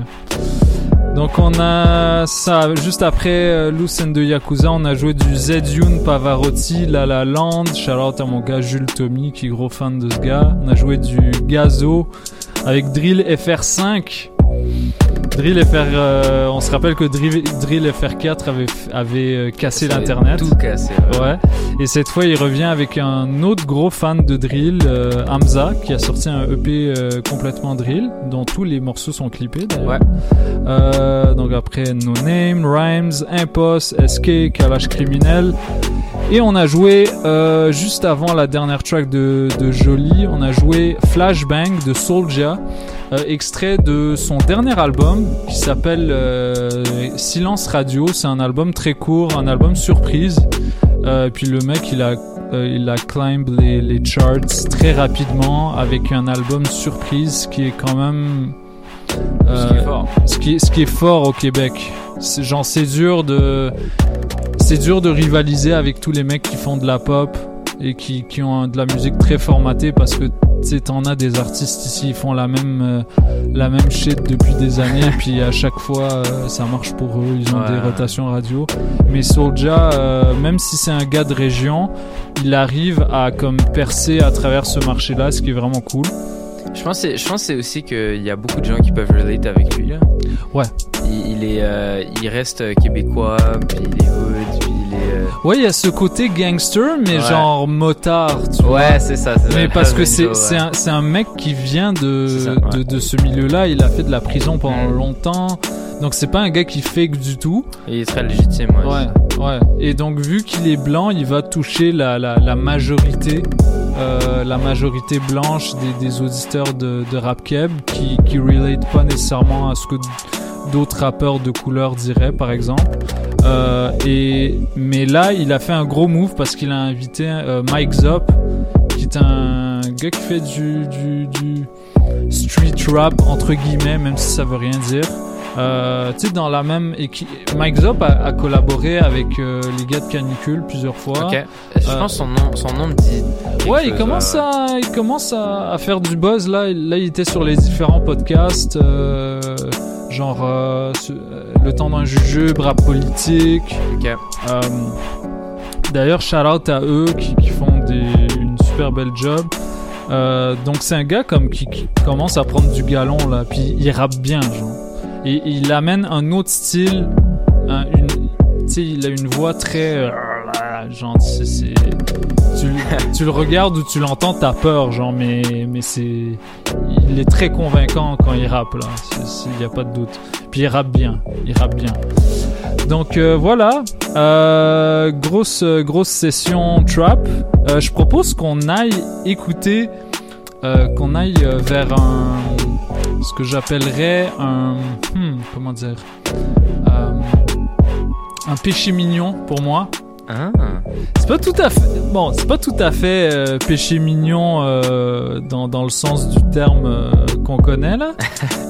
Donc on a ça juste après euh, and de Yakuza, on a joué du Zedune Pavarotti, La La Land, shout out à mon gars Jules Tommy qui est gros fan de ce gars. On a joué du Gazo avec Drill FR5. Drill FR, euh, on se rappelle que Drill, Drill FR4 avait, avait euh, cassé l'internet. tout cassé, ouais. Ouais. Et cette fois, il revient avec un autre gros fan de drill, euh, Hamza, qui a sorti un EP euh, complètement drill, dont tous les morceaux sont clippés d'ailleurs. Ouais. Donc après No Name, Rhymes, Impost, SK, Kalash Criminel. Et on a joué, euh, juste avant la dernière track de, de Jolie, on a joué Flashbang de Soulja, euh, extrait de son dernier album qui s'appelle euh, Silence Radio. C'est un album très court, un album surprise. Euh, puis le mec, il a, il a climb les, les charts très rapidement avec un album surprise qui est quand même. Ce qui est fort. Ce qui, ce qui est fort au Québec. Genre, c'est dur de. C'est dur de rivaliser avec tous les mecs qui font de la pop et qui, qui ont de la musique très formatée parce que tu sais, t'en as des artistes ici, ils font la même, euh, la même shit depuis des années, puis à chaque fois euh, ça marche pour eux, ils ont Ouais. des rotations radio. Mais Soulja, euh, même si c'est un gars de région, il arrive à comme percer à travers ce marché-là, ce qui est vraiment cool. Je pense, que je pense que c'est aussi qu'il y a beaucoup de gens qui peuvent relate avec lui là. Ouais. Il, il est, il reste québécois, puis il est hood, puis Ouais, il y a ce côté gangster, mais Ouais. genre motard, tu Ouais, vois. c'est ça, c'est ça. Mais parce que c'est un, c'est un mec qui vient de, C'est ça, de, ouais. de ce milieu-là, il a fait de la prison pendant Mm. longtemps, donc c'est pas un gars qui fake du tout. Il est très légitime, ouais. Ouais, ouais. Et donc vu qu'il est blanc, il va toucher la, la, la majorité, euh, la majorité blanche des, des auditeurs de, de rap keb qui, qui relate pas nécessairement à ce que d'autres rappeurs de couleur diraient, par exemple. Euh, et mais là, il a fait un gros move parce qu'il a invité euh, Mike Zop, qui est un gars qui fait du, du, du street rap entre guillemets, même si ça veut rien dire. Euh, tu sais, dans la même équipe, Mike Zop a, a collaboré avec euh, les gars de Canicule plusieurs fois. Ok. Je Euh, pense son nom, son nom me dit. Ouais, il commence à, il commence à, à faire du buzz là. Là, il était sur les différents podcasts, euh, genre euh, euh, le temps d'un jujube, rap politique. Euh, D'ailleurs, shout out à eux qui, qui font des, une super belle job. Euh, donc c'est un gars comme qui, qui commence à prendre du galon là, puis il rappe bien, genre. Et il amène un autre style, un- une, tu sais, il a une voix très, genre, tu, tu le regardes ou tu l'entends, t'as peur, genre, mais, mais c'est, il est très convaincant quand il rappe là, il y a pas de doute. Puis il rappe bien, il rappe bien. Donc euh, voilà, euh, grosse grosse session trap. Euh, je propose qu'on aille écouter, qu'on aille vers un, ce que j'appellerais un, hmm, comment dire, un péché mignon pour moi. Ah. C'est pas tout à fait bon, c'est pas tout à fait euh, péché mignon euh, dans, dans le sens du terme euh, qu'on connaît là,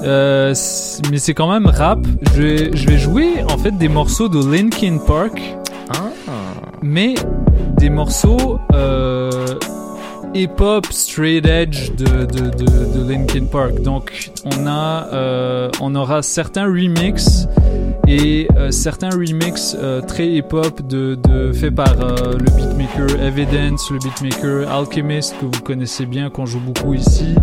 mais c'est quand même rap. Je vais, je vais jouer en fait des morceaux de Linkin Park, Ah. mais des morceaux hip-hop straight edge de, de, de, de Linkin Park. Donc on a, on aura certains remixes et euh, certains remixes euh, très hip-hop de, de faits par euh, le beatmaker Evidence, le beatmaker Alchemist que vous connaissez bien, qu'on joue beaucoup ici.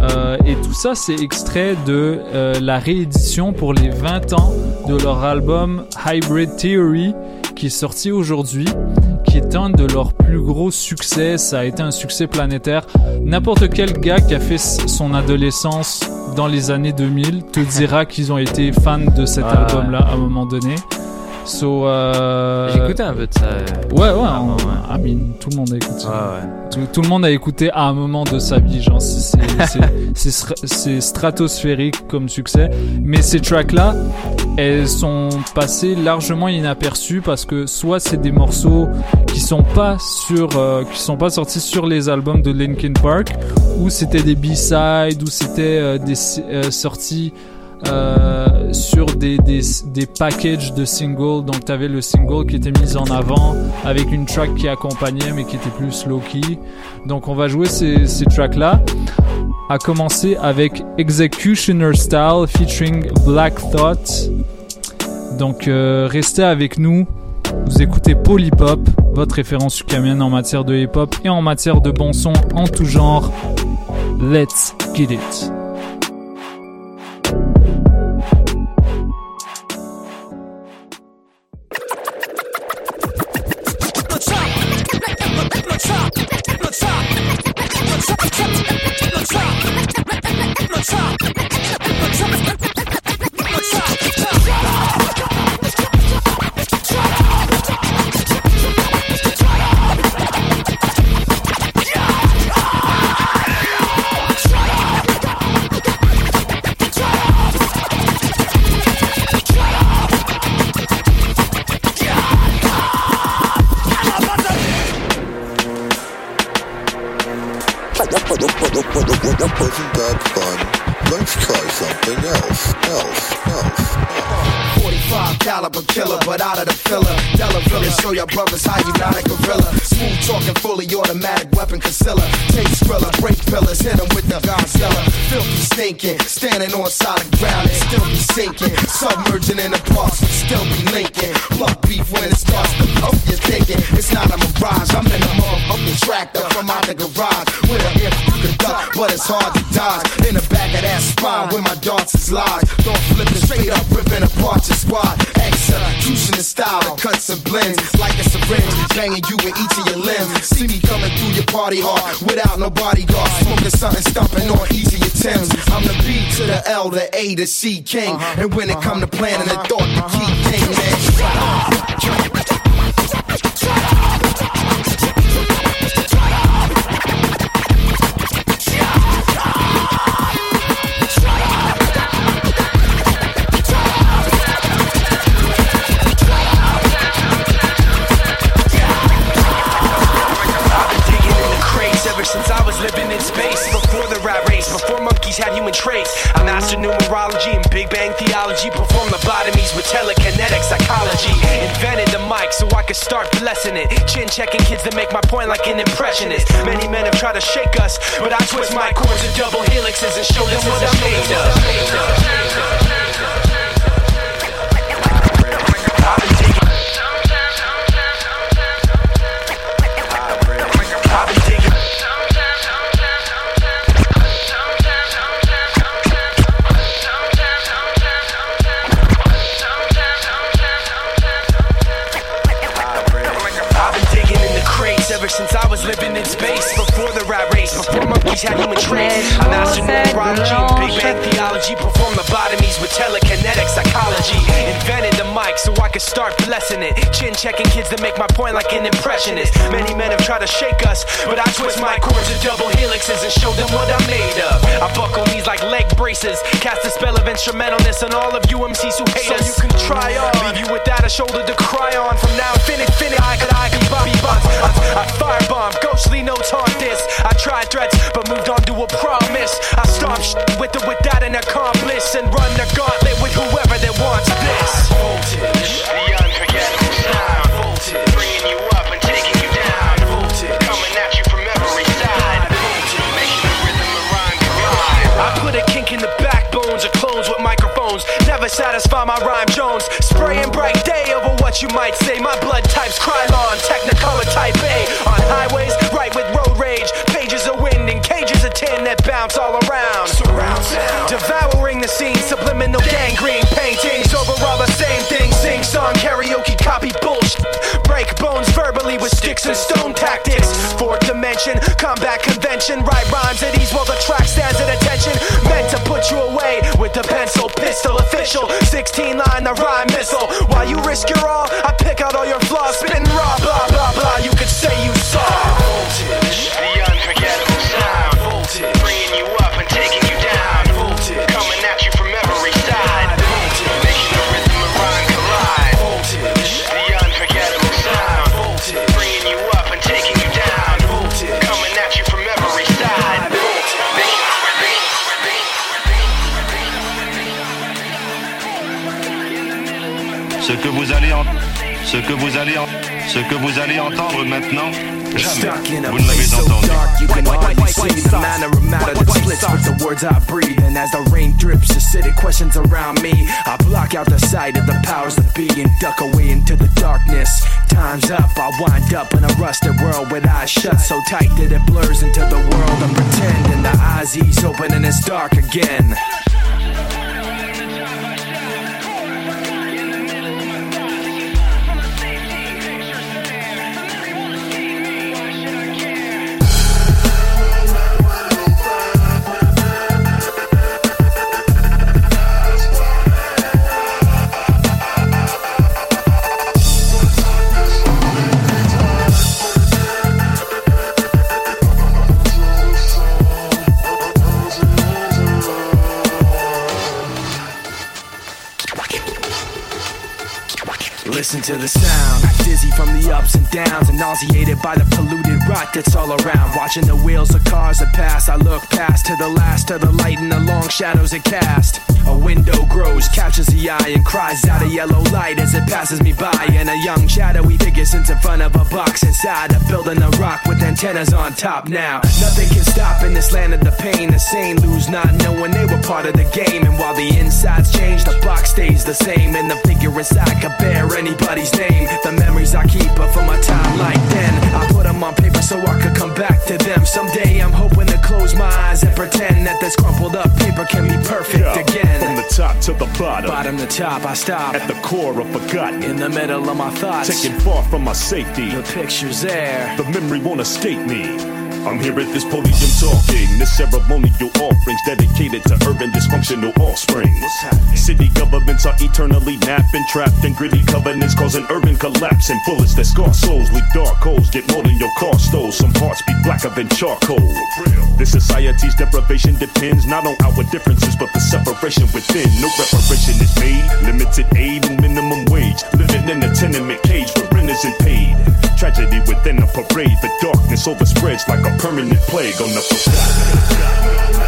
Euh, et tout ça, c'est extrait de la réédition pour les 20 ans de leur album Hybrid Theory qui est sorti aujourd'hui, qui est un de leurs plus gros succès. Ça a été un succès planétaire. N'importe quel gars qui a fait son adolescence dans les années 2000 te dira qu'ils ont été fans de cet Ah, album-là à un moment donné. So, euh... J'écoutais un peu de ça. euh, Ouais, ouais, avant, on- I mean, tout le monde a écouté. Ouais. Tout, tout le monde a écouté à un moment de sa vie, genre c'est stratosphérique comme succès. Mais ces tracks-là, elles sont passées largement inaperçues parce que soit c'est des morceaux qui sont pas sur, euh, qui sont pas sortis sur les albums de Linkin Park, ou c'était des B-sides, ou c'était euh, des euh, sorties euh, sur des, des, des packages de singles. Donc, tu avais le single qui était mis en avant avec une track qui accompagnait mais qui était plus low-key. Donc, on va jouer ces, ces tracks-là. À commencer avec Executioner Style featuring Black Thought. Donc, euh, restez avec nous. Vous écoutez Polypop, votre référence ukamienne en matière de hip-hop et en matière de bon son en tout genre. Let's get it. Hypnotize. Hypnotize. Hypnotize. Wasn't that fun? Let's try something else, else. 45 caliber killer, but out of the filler. Della Villa, show your brothers how you not a gorilla. Smooth talking, fully automatic weapon concealer. Take thriller, break pillars, hit 'em with the Godzilla. Filthy stinking, standing on solid ground and still be sinking. Submerging in the parks, but still be linking. Love beef when it starts to poke your thinking. It's not a mirage, I'm in a motherfucking tractor from out the garage. With a if you could duck, but it's hard to dodge. In the back of that spine where my darts is lodged. Don't flip it straight up, ripping apart your squad. Execution in style, the cuts and blends. Like a syringe, banging you in each of your limbs. See me coming through your party hard without no bodyguard, smoking something, stomping on each of your Timbs. I'm the B to the L, the A to C king, uh-huh. and when it come to planning, the uh-huh. thought the key uh-huh. king, digging since I was living in space. Before the rat race, before monkeys had human traits. I mastered numerology and Big Bang theology. Performed lobotomies with telekinetic psychology. Invented the mic so I could start blessing it. Chin checking kids to make my point like an impressionist. Many men have tried to shake us, but I twist my cords to double helixes and show them what I'm made of. Monkeys had human traits. I mastered numerology and Big Bang theology. Performed lobotomies with telekinetic psychology. Invented the mic so I could start blessing it. Chin checking kids to make my point like an impressionist. Many men have tried to shake us, but I twist my cords to double helixes and show them what I'm made of. I buckle knees like leg braces. Cast a spell of instrumentalness on all of you MCs who hate us. So you can try on. Leave you without a shoulder to cry on. From now infinite, finish, I could I could Bobby Bonds. I, I firebomb, ghostly notes on this. I tried threats, but moved on to a promise. I stop with or without an accomplice and run the gauntlet with whoever that wants this. Voltage, the unforgettable sound. Voltage, bringing you up and taking you down. Voltage, coming at you from every side. Voltage, making the rhythm and rhyme collide. I put a kink in the backbones of clones with microphones. Never satisfy my rhyme Jones. Spraying bright day over what you might say. My blood types crime on Technicolor Type A. On highways, right with road rage cages of tin that bounce all around. Surround sound. Devouring the scene, subliminal gangrene paintings over all the same thing. Sing song, karaoke, copy bullshit. Break bones verbally with sticks and stone tactics. Fourth dimension, combat convention. Write rhymes at ease while the track stands at attention. Meant to put you away with the pencil, pistol official. 16 line, the rhyme missile. While you risk your all, I pick out all your flaws. Spitting raw, blah, blah, blah. You could say you saw. Voltage, the unforgettable. Voltage, bringing you up and taking you down. Voltage, coming at you from every side. Voltage, making the rhythm and rhyme collide. Voltage, the unforgettable sound. Voltage, bringing you up and taking you down. Voltage, coming at you from every side. Voltage, making Ce que vous allez en... Ce que vous allez en... Ce que vous allez entendre maintenant, jamais vous ne l'avez entendu. You can hardly see the manner of matter that splits with the words I breathe. And as the rain drips, acidic questions around me, I block out the sight of the powers that be and duck away into the darkness. Time's up, I wind up in a rusted world with eyes shut so tight that it blurs into the world and pretend. And the eyes ease open and it's dark again. Listen to the sound, dizzy from the ups and downs, and nauseated by the polluted rot that's all around. Watching the wheels of cars that pass, I look past to the last of the light and the long shadows it cast. A window grows, catches the eye, and cries out a yellow light as it passes me by. And a young shadowy figure sits in front of a box inside a building a rock with antennas on top. Now nothing can stop in this land of the pain. The sane lose not knowing they were part of the game, and while the insides change, the box stays the same, and the figure inside could bear anybody's name. The memories I keep are from a time like then. I put them on paper so I could come back to them. Someday I'm hoping to close my eyes and pretend that this crumpled up paper can be perfect Yeah, again. From the top to the bottom. Bottom to top, I stop. At the core of forgotten. In the middle of my thoughts. Taken far from my safety. The picture's there. The memory won't escape me. I'm here at this podium talking. This ceremonial offerings dedicated to urban dysfunctional offspring. City governments are eternally napping, trapped in gritty covenants, causing urban collapse. And bullets that scar souls with dark holes get more than your car stole. Some hearts be blacker than charcoal. This society's deprivation depends not on outward differences, but the separation within. No reparation is made. Limited aid and minimum wage. Living in a tenement cage where rent isn't paid. Tragedy within a parade, The darkness overspreads like a permanent plague on the forgotten.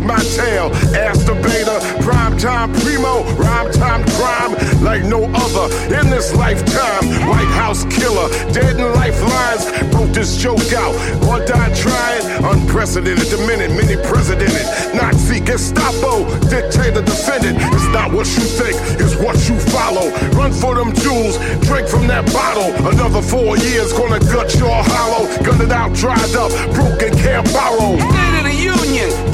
My tail, ask. Prime time primo, rhyme time crime like no other in this lifetime. White House killer, dead in lifelines. Wrote this joke out, or died trying. Unprecedented. The many presidented. Nazi, Gestapo, dictator, defendant. It's not what you think, it's what you follow. Run for them jewels, drink from that bottle. Another four years, gonna gut your hollow. Gun it out, dried up, broken, can't borrow.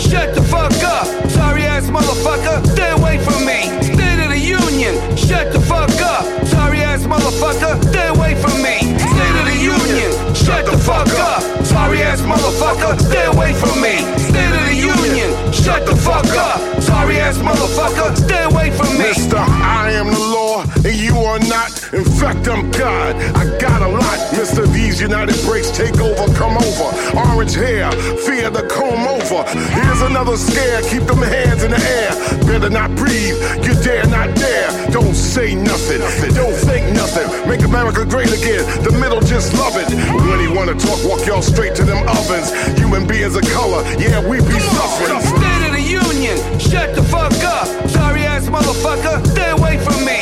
Shut the fuck up. Sorry ass motherfucker, stay away from me. State of the Union, shut the fuck up. Sorry ass motherfucker, stay away from me. State of the Union, shut the fuck up. Sorry ass motherfucker, stay away from me. State of the Union, shut the fuck up. Sorry ass motherfucker, stay away from me. Mister, I am the law, and you are. In fact, I'm God. I got a lot. Mister, these United breaks take over, come over. Orange hair, fear the comb over. Here's another scare, keep them hands in the air. Better not breathe, you dare not dare. Don't say nothing, don't think nothing. Make America great again, the middle just love it. When he wanna talk, walk y'all straight to them ovens. Human beings of color, yeah, we be suffering. State of the Union, shut the fuck up. Sorry ass motherfucker, stay away from me.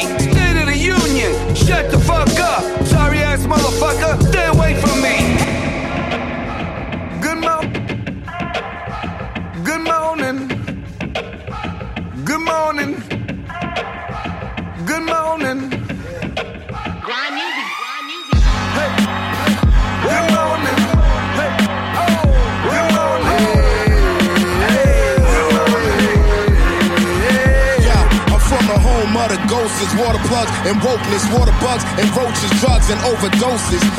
And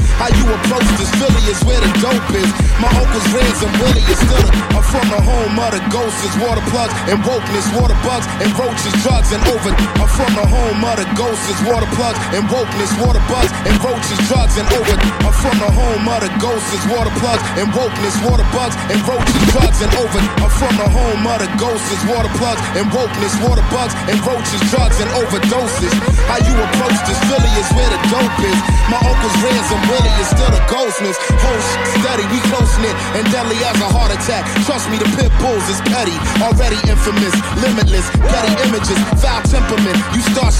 ghosts, water plugs and wokeness, water bugs and roaches, drugs and over. I'm from the home of the ghosts, water plugs and wokeness, water bugs and roaches, drugs and over. I'm from the home of the ghosts, water plugs and wokeness, water bugs and roaches, drugs and over. I'm from the home of the ghosts, water plugs and wokeness, water bugs and roaches, drugs and overdoses. How you approach this Philly is where the dope is. My uncle's and Willie is still ghostness. Whole shit steady, we close knit and deadly as a heart attack. Trust me, the pit bulls is petty, already infamous, limitless, petty images, foul temperament. You start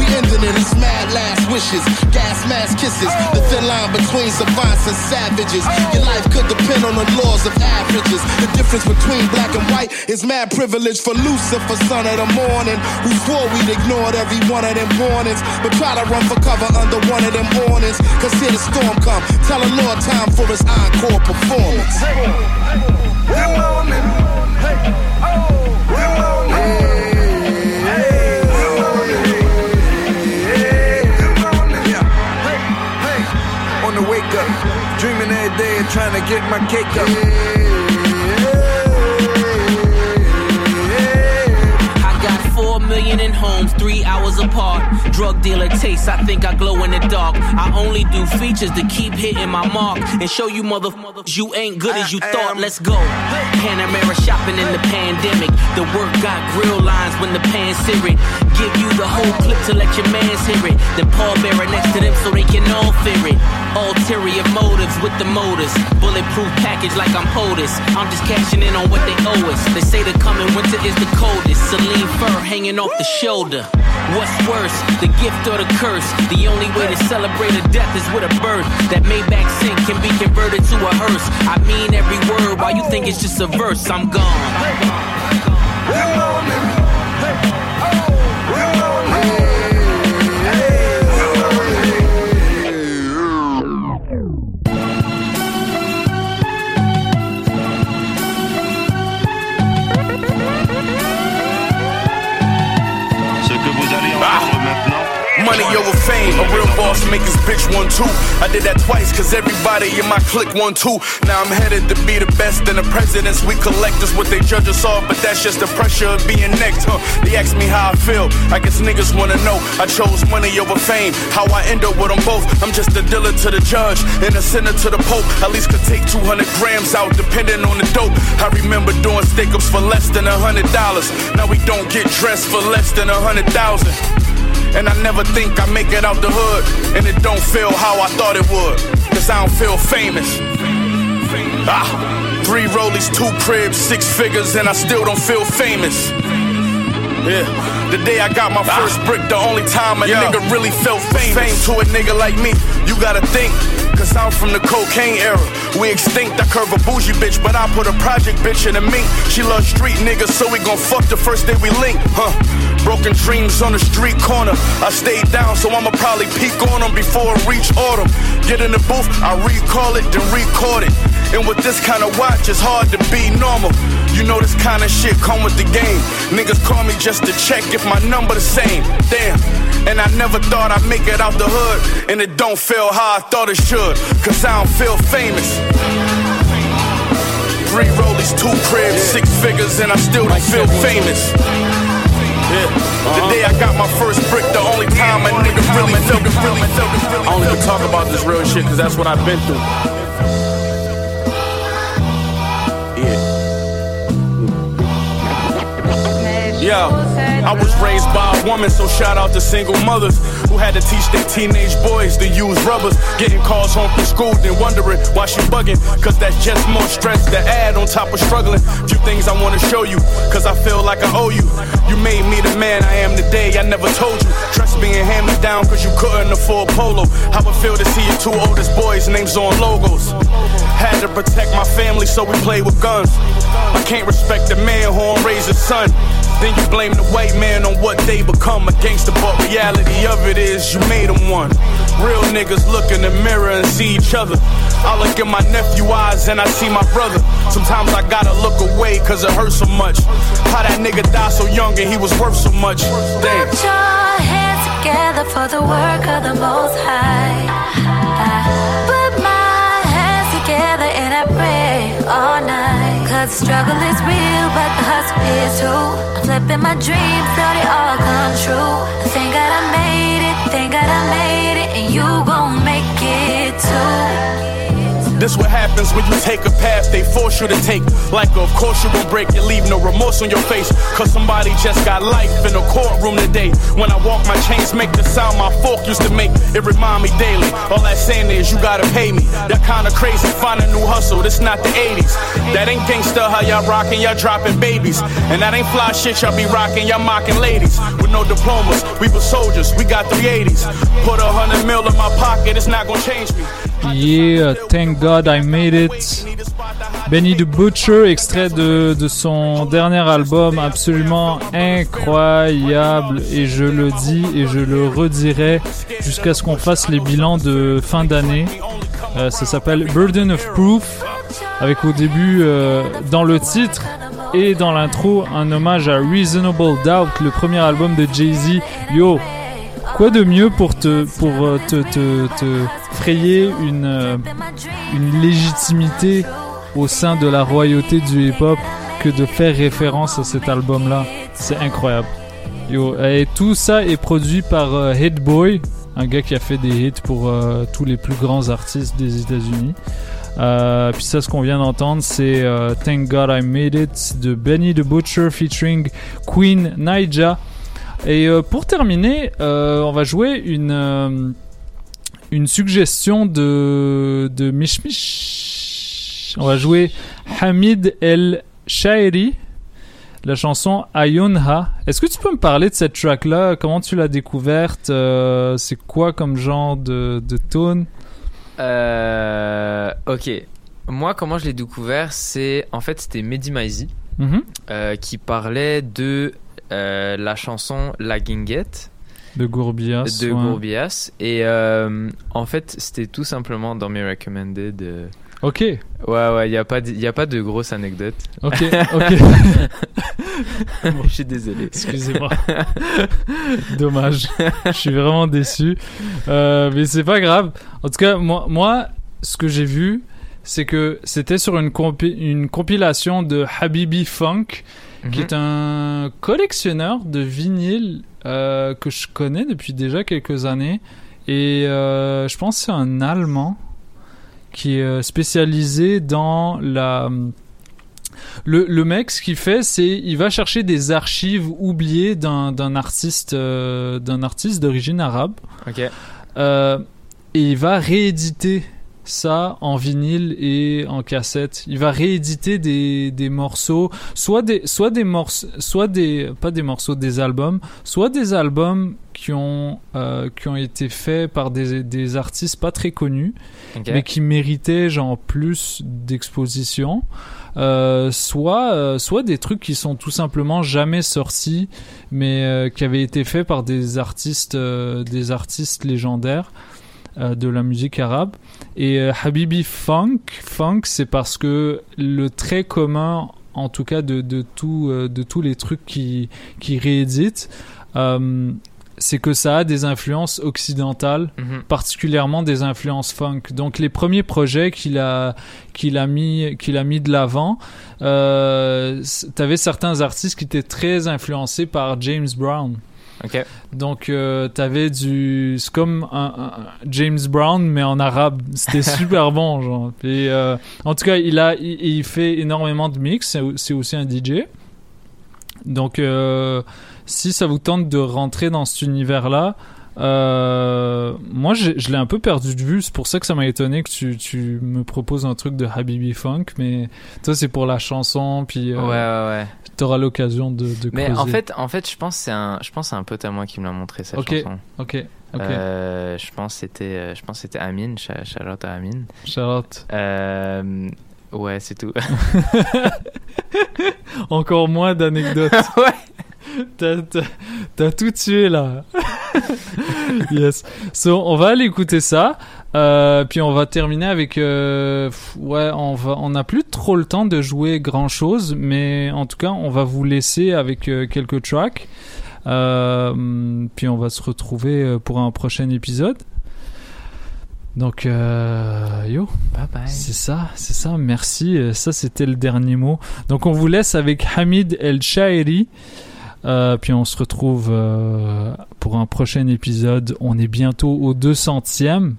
we ending it. It's mad last wishes, gas mask kisses. The thin line between savants and savages. Your life could depend on the laws of averages. The difference between black and white is mad privilege for Lucifer, son of the morning, who swore we'd ignored every one of them warnings, but try to run for cover under one of them awnings. Cause here the storm come. Tell the Lord time for his encore performance. Hey. Oh. Good morning. On the wake up, dreaming every day and trying to get my cake up. I million in homes, three hours apart. Drug dealer taste, I think I glow in the dark. I only do features to keep hitting my mark and show you motherfuckers you ain't good as you thought. Let's go. Panamera shopping in the pandemic. The work got grill lines when the pan sear it. Give you the whole clip to let your mans hear it. Then Paul Bearer next to them so they can all fear it. Ulterior motives with the motors. Bulletproof package like I'm POTUS. I'm just cashing in on what they owe us. They say the coming winter is the coldest. Celine fur hanging off the shoulder. What's worse, the gift or the curse? The only way to celebrate a death is with a birth. That Maybach sink can be converted to a hearse. I mean every word, why you think it's just a verse? I'm gone. Good morning. Ce Money over fame, a real boss make his bitch one two. I did that twice cause everybody in my clique one two. Now I'm headed to be the best and the presidents we collect is what they judge us off, but that's just the pressure of being next, huh? They ask me how I feel, I guess niggas wanna know. I chose money over fame, how I end up with them both. I'm just a dealer to the judge and a sinner to the pope. At least could take 200 grams out depending on the dope. I remember doing steak ups for less than a hundred dollars. Now we don't get dressed for less than a hundred thousand. And I never think I make it out the hood. And it don't feel how I thought it would. Cause I don't feel famous. Ah, three rollies, two cribs, six figures, and I still don't feel famous. Yeah, the day I got my first brick, the only time a nigga really felt famous. Fame to a nigga like me, you gotta think. Cause I'm from the cocaine era. We extinct, I curve a bougie bitch, but I put a project bitch in a mink. She loves street niggas, so we gon' fuck the first day we link, huh? Broken dreams on the street corner. I stayed down, so I'ma probably peek on them before it reach autumn. Get in the booth, I recall it, then record it. And with this kind of watch, it's hard to be normal. You know this kind of shit come with the game. Niggas call me just to check if my number the same. Damn. And I never thought I'd make it out the hood. And it don't feel how I thought it should. Cause I don't feel famous. Three rollies, two cribs, six figures, and I still don't feel famous. Yeah. The day I got my first brick, the only time a nigga really felt it, really felt it. I only can talk about this real shit, cause that's what I've been through. Yeah, I was raised by a woman, so shout out to single mothers who had to teach their teenage boys to use rubbers. Getting calls home from school, then wondering why she bugging. Cause that's just more stress to add on top of struggling. Few things I wanna show you, cause I feel like I owe you. You made me the man I am today, I never told you. Trust being hand me down, cause you couldn't afford polo. How it feel to see your two oldest boys' names on logos. Had to protect my family, so we played with guns. I can't respect the man who don't raise his son. Then you blame the white man on what they become a gangster, but reality of it is you made them one. Real niggas look in the mirror and see each other. I look in my nephew eyes and I see my brother. Sometimes I gotta look away cause it hurts so much. How that nigga died so young and he was worth so much. Damn. Put your hands together for the work of the Most High. The struggle is real, but the hustle is too. I'm flipping my dreams till they all come true. Thank God I made it, thank God I made it, and you gon' make it too. This what happens when you take a path they force you to take. Like, of course you gon' break, you leave no remorse on your face. Cause somebody just got life in a courtroom today. When I walk, my chains make the sound my fork used to make. It remind me daily. All that saying is you gotta pay me. That kinda crazy, find a new hustle. This not the 80s. That ain't gangsta how y'all rockin', y'all dropping babies. And that ain't fly shit y'all be rockin', y'all mocking ladies. With no diplomas, we were soldiers, we got 380s. Put a hundred mil in my pocket, it's not gonna change me. Yeah, thank God I made it. Benny the Butcher, extrait de, son dernier album absolument incroyable. Et je le dis et je le redirai jusqu'à ce qu'on fasse les bilans de fin d'année. Euh, ça s'appelle Burden of Proof, avec au début, euh, dans le titre et dans l'intro, un hommage à Reasonable Doubt, le premier album de Jay-Z. Yo, quoi de mieux pour te pour euh, te, te, te frayer une euh, une légitimité au sein de la royauté du hip-hop que de faire référence à cet album-là? C'est incroyable. Yo, et tout ça est produit par euh, Hit Boy, un gars qui a fait des hits pour euh, tous les plus grands artistes des États-Unis. Puis ça, ce qu'on vient d'entendre, c'est Thank God I Made It de Benny the Butcher featuring Queen Naija. Et euh, pour terminer, euh, on va jouer une euh, une suggestion de de Mish Mish. On va jouer Hamid El Shairi, la chanson Ayunha. Est-ce que tu peux me parler de cette track là Comment tu l'as découverte? Euh, C'est quoi comme genre de de tune Euh, ok. Moi, comment je l'ai découvert, c'est en fait c'était Mehdi Maizi Mhm. euh, qui parlait de euh, la chanson La Guinguette De Gourbias. de ouais. Gourbias et euh, en fait c'était tout simplement dans mes recommended. euh, Ok. Ouais ouais, il y a pas de- y a pas de grosses anecdotes. Ok, ok. Je suis désolé. Excusez-moi. Dommage. Je suis vraiment déçu. Euh, mais c'est pas grave. En tout cas, moi, moi ce que j'ai vu, c'est que c'était sur une, compi- une compilation de Habibi Funk, qui est un collectionneur de vinyles euh, que je connais depuis déjà quelques années. Et euh, je pense que c'est un Allemand qui est euh, spécialisé dans la... Le, le mec, ce qu'il fait, c'est il va chercher des archives oubliées d'un artiste euh, d'un artiste d'origine arabe Ok. et il va rééditer ça en vinyle et en cassette. Il va rééditer des, des morceaux, soit des, soit des morceaux, soit des, pas des morceaux, des albums, soit des albums qui ont, euh, qui ont été faits par des, des artistes pas très connus, mais qui méritaient genre plus d'exposition. Euh, soit, euh, soit des trucs qui sont tout simplement jamais sortis, mais qui avaient été faits par des artistes, des artistes légendaires de la musique arabe. Et euh, Habibi Funk, funk, c'est parce que le trait commun, en tout cas de, de, tout, euh, de tous les trucs qui, qui rééditent, euh, c'est que ça a des influences occidentales, Mhm. particulièrement des influences funk. Donc les premiers projets qu'il a qu'il a mis qu'il a mis de l'avant, euh, t'avais certains artistes qui étaient très influencés par James Brown. Donc euh, t'avais du c'est comme un, un- James Brown mais en arabe. C'était super bon genre. Et euh, en tout cas il a il, il fait énormément de mix. C'est aussi un DJ. Donc, euh, si ça vous tente de rentrer dans cet univers-là, euh, moi, je l'ai un peu perdu de vue. C'est pour ça que ça m'a étonné que tu, tu me proposes un truc de Habibi Funk. Mais toi, c'est pour la chanson, puis euh, Ouais, ouais, ouais. t'auras l'occasion de, de Mais en creuser. fait, en fait, je pense que c'est un, je pense que c'est un pote à moi qui me l'a montré cette chanson. ok, ok. Euh, je pense que c'était, euh, je pense que c'était Amine, Cha- Charlotte à Amine. Charlotte. Euh, ouais, c'est tout. Encore moins d'anecdotes. ouais. T'as, tout tué là. yes. So, on va aller écouter ça. Euh, puis on va terminer avec. euh, ouais, on va. On n'a plus trop le temps de jouer grand chose, mais en tout cas, on va vous laisser avec euh, quelques tracks. Puis on va se retrouver pour un prochain épisode. Donc, euh, yo. Bye bye. C'est ça, c'est ça, merci. Ça, c'était le dernier mot. Donc, on vous laisse avec Hamid El Shaeri. Euh, puis on se retrouve euh, pour un prochain épisode. On est bientôt au 200e.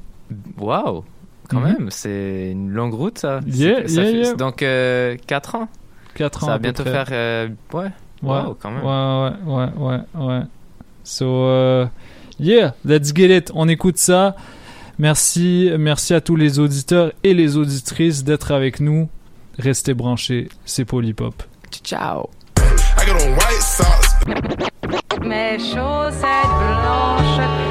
Waouh. Quand Mhm. même, c'est une longue route ça. Yeah, C'est- ça yeah, fait- yeah. Donc euh, 4 ans. 4 ans. Ça va bientôt près. faire. euh, ouais. Ouais, Wow, quand même. ouais, ouais, ouais, ouais, ouais. So, euh, yeah, let's get it. On écoute ça. Merci, merci à tous les auditeurs et les auditrices d'être avec nous. Restez branchés, c'est Polypop. Ciao. I got on white socks. Mes chaussettes blanches.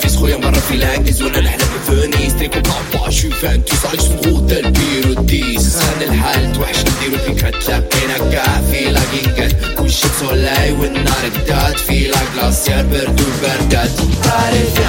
فيس خويا مرة في العكس وأنا نحلم بفاني. تريكو بابا شو فانتوس عليك سمغوت تلبيرو ديس سهل الحال توحش نديرو فيك تلاقينا كاع في لاكينكات كل شي سولاي والنار قدات في لاكلاسيار بردو بردات عارف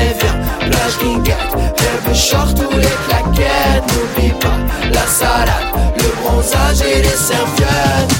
aller vers plage guinguette. Short ou les claquettes N'oublie pas la salade. Le bronzage et les serviettes.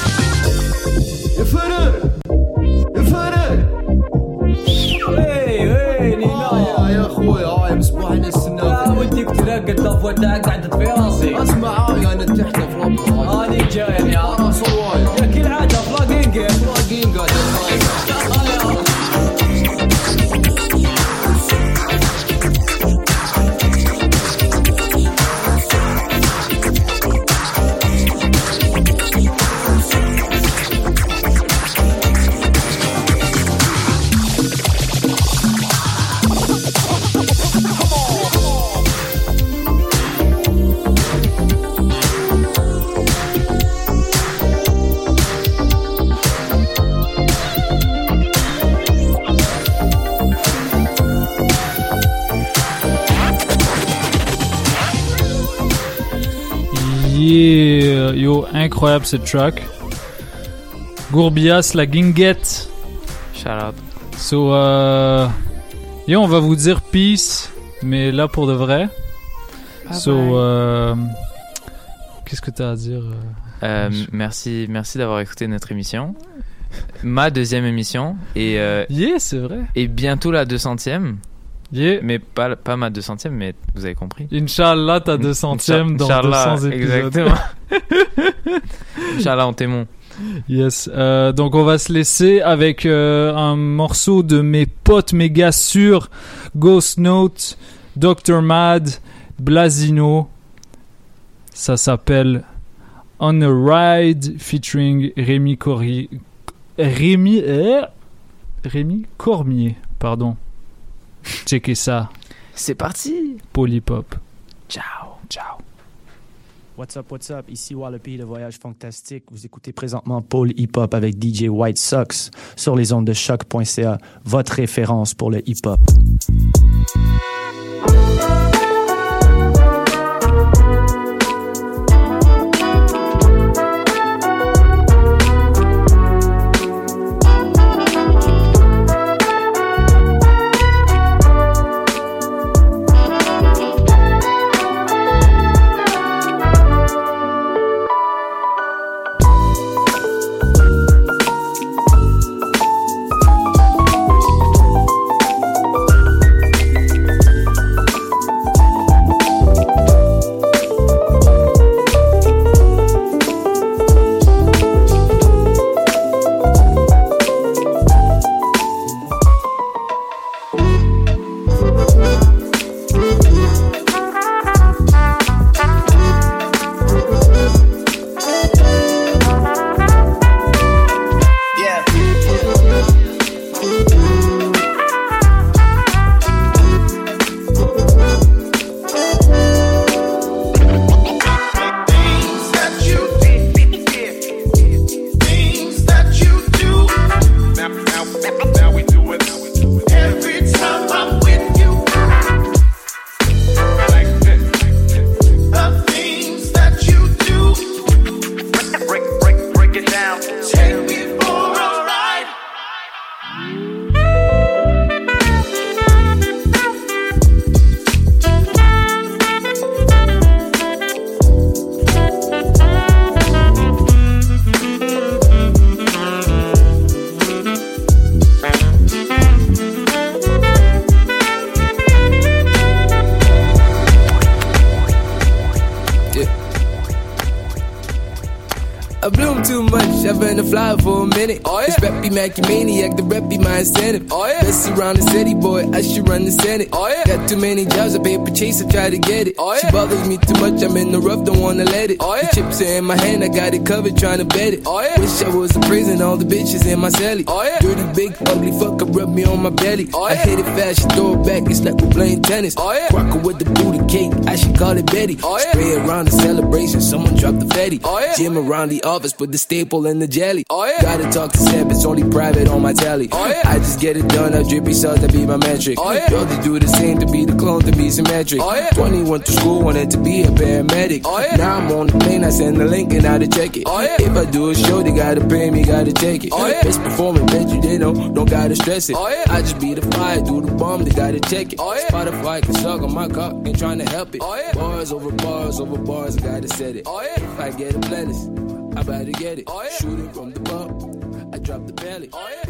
Incroyable cette track. Gourbias, la guinguette. Shout out. So, euh, yo, on va vous dire peace, mais là pour de vrai. Bye so, bye. euh, qu'est-ce que t'as à dire? euh? Euh, merci, merci d'avoir écouté notre émission. Ma deuxième émission et euh, yeah, c'est vrai. Et bientôt la 200e. Yeah. Mais pas pas ma 200e, mais vous avez compris. Inch'Allah, ta 200ème dans Inch'Allah, 200 épisodes. Exactement. Inch'Allah, on témoin. Yes. Euh, donc on va se laisser avec euh, un morceau de mes potes méga sûrs, Ghost Note, Dr. Mad, Blasino. Ça s'appelle On a Ride featuring Rémi Corrier. Rémi, euh, Rémi Cormier, pardon. Checkez ça. C'est parti. Polypop. Ciao. Ciao. What's up, what's up? Ici Wallopy, le voyage fantastique. Vous écoutez présentement Paul Hip Hop avec DJ White Sox sur les ondes de choc.ca, votre référence pour le hip hop. Maniac, the rep be my incentive. Oh, yeah. Let's the city, boy, I should run the Senate. Oh, yeah. Got too many jobs, I paper chase, I try to get it. Oh, yeah. She bothers me too much, I'm in the rough, don't wanna let it. Oh, yeah. The chips are in my hand, I got it covered, trying to bet it. Oh, yeah. Wish I was in prison, all the bitches in my celly. Oh, yeah. Dirty, big, ugly fucker, rub me on my belly. Oh, yeah. I hit it fast, she throw it back, it's like we're playing tennis. Oh, yeah. Rockin' with the booty cake, I should call it Betty. Oh, yeah. Spray around the celebration, someone drop the fatty. Oh, yeah. Jim around the office, put the staple in the jelly. Oh, yeah. Gotta talk to Sam, it's only private on my tally. Oh, yeah. I just get it done, I drippy sauce, that be my metric. Oh, yeah. Y'all just do the same to be the clone, to be symmetric. Oh, yeah. 20 went to school, wanted to be a paramedic. Oh, yeah. Now I'm on the plane, I send the link and I to check it. Oh, yeah. If I do a show, they gotta pay me, gotta take it. Oh, yeah. Best performing, bet you they know, don't gotta stress it. Oh, yeah. I just be the fire, do the bomb, they gotta check it. Oh, yeah. Spotify can suck on my cock, ain't trying to help it. Oh, yeah. Bars over bars over bars, I gotta set it. Oh, yeah. If I get a blemish, I better get it. Oh, yeah. Shoot it from the bump, I drop the belly. Oh, yeah.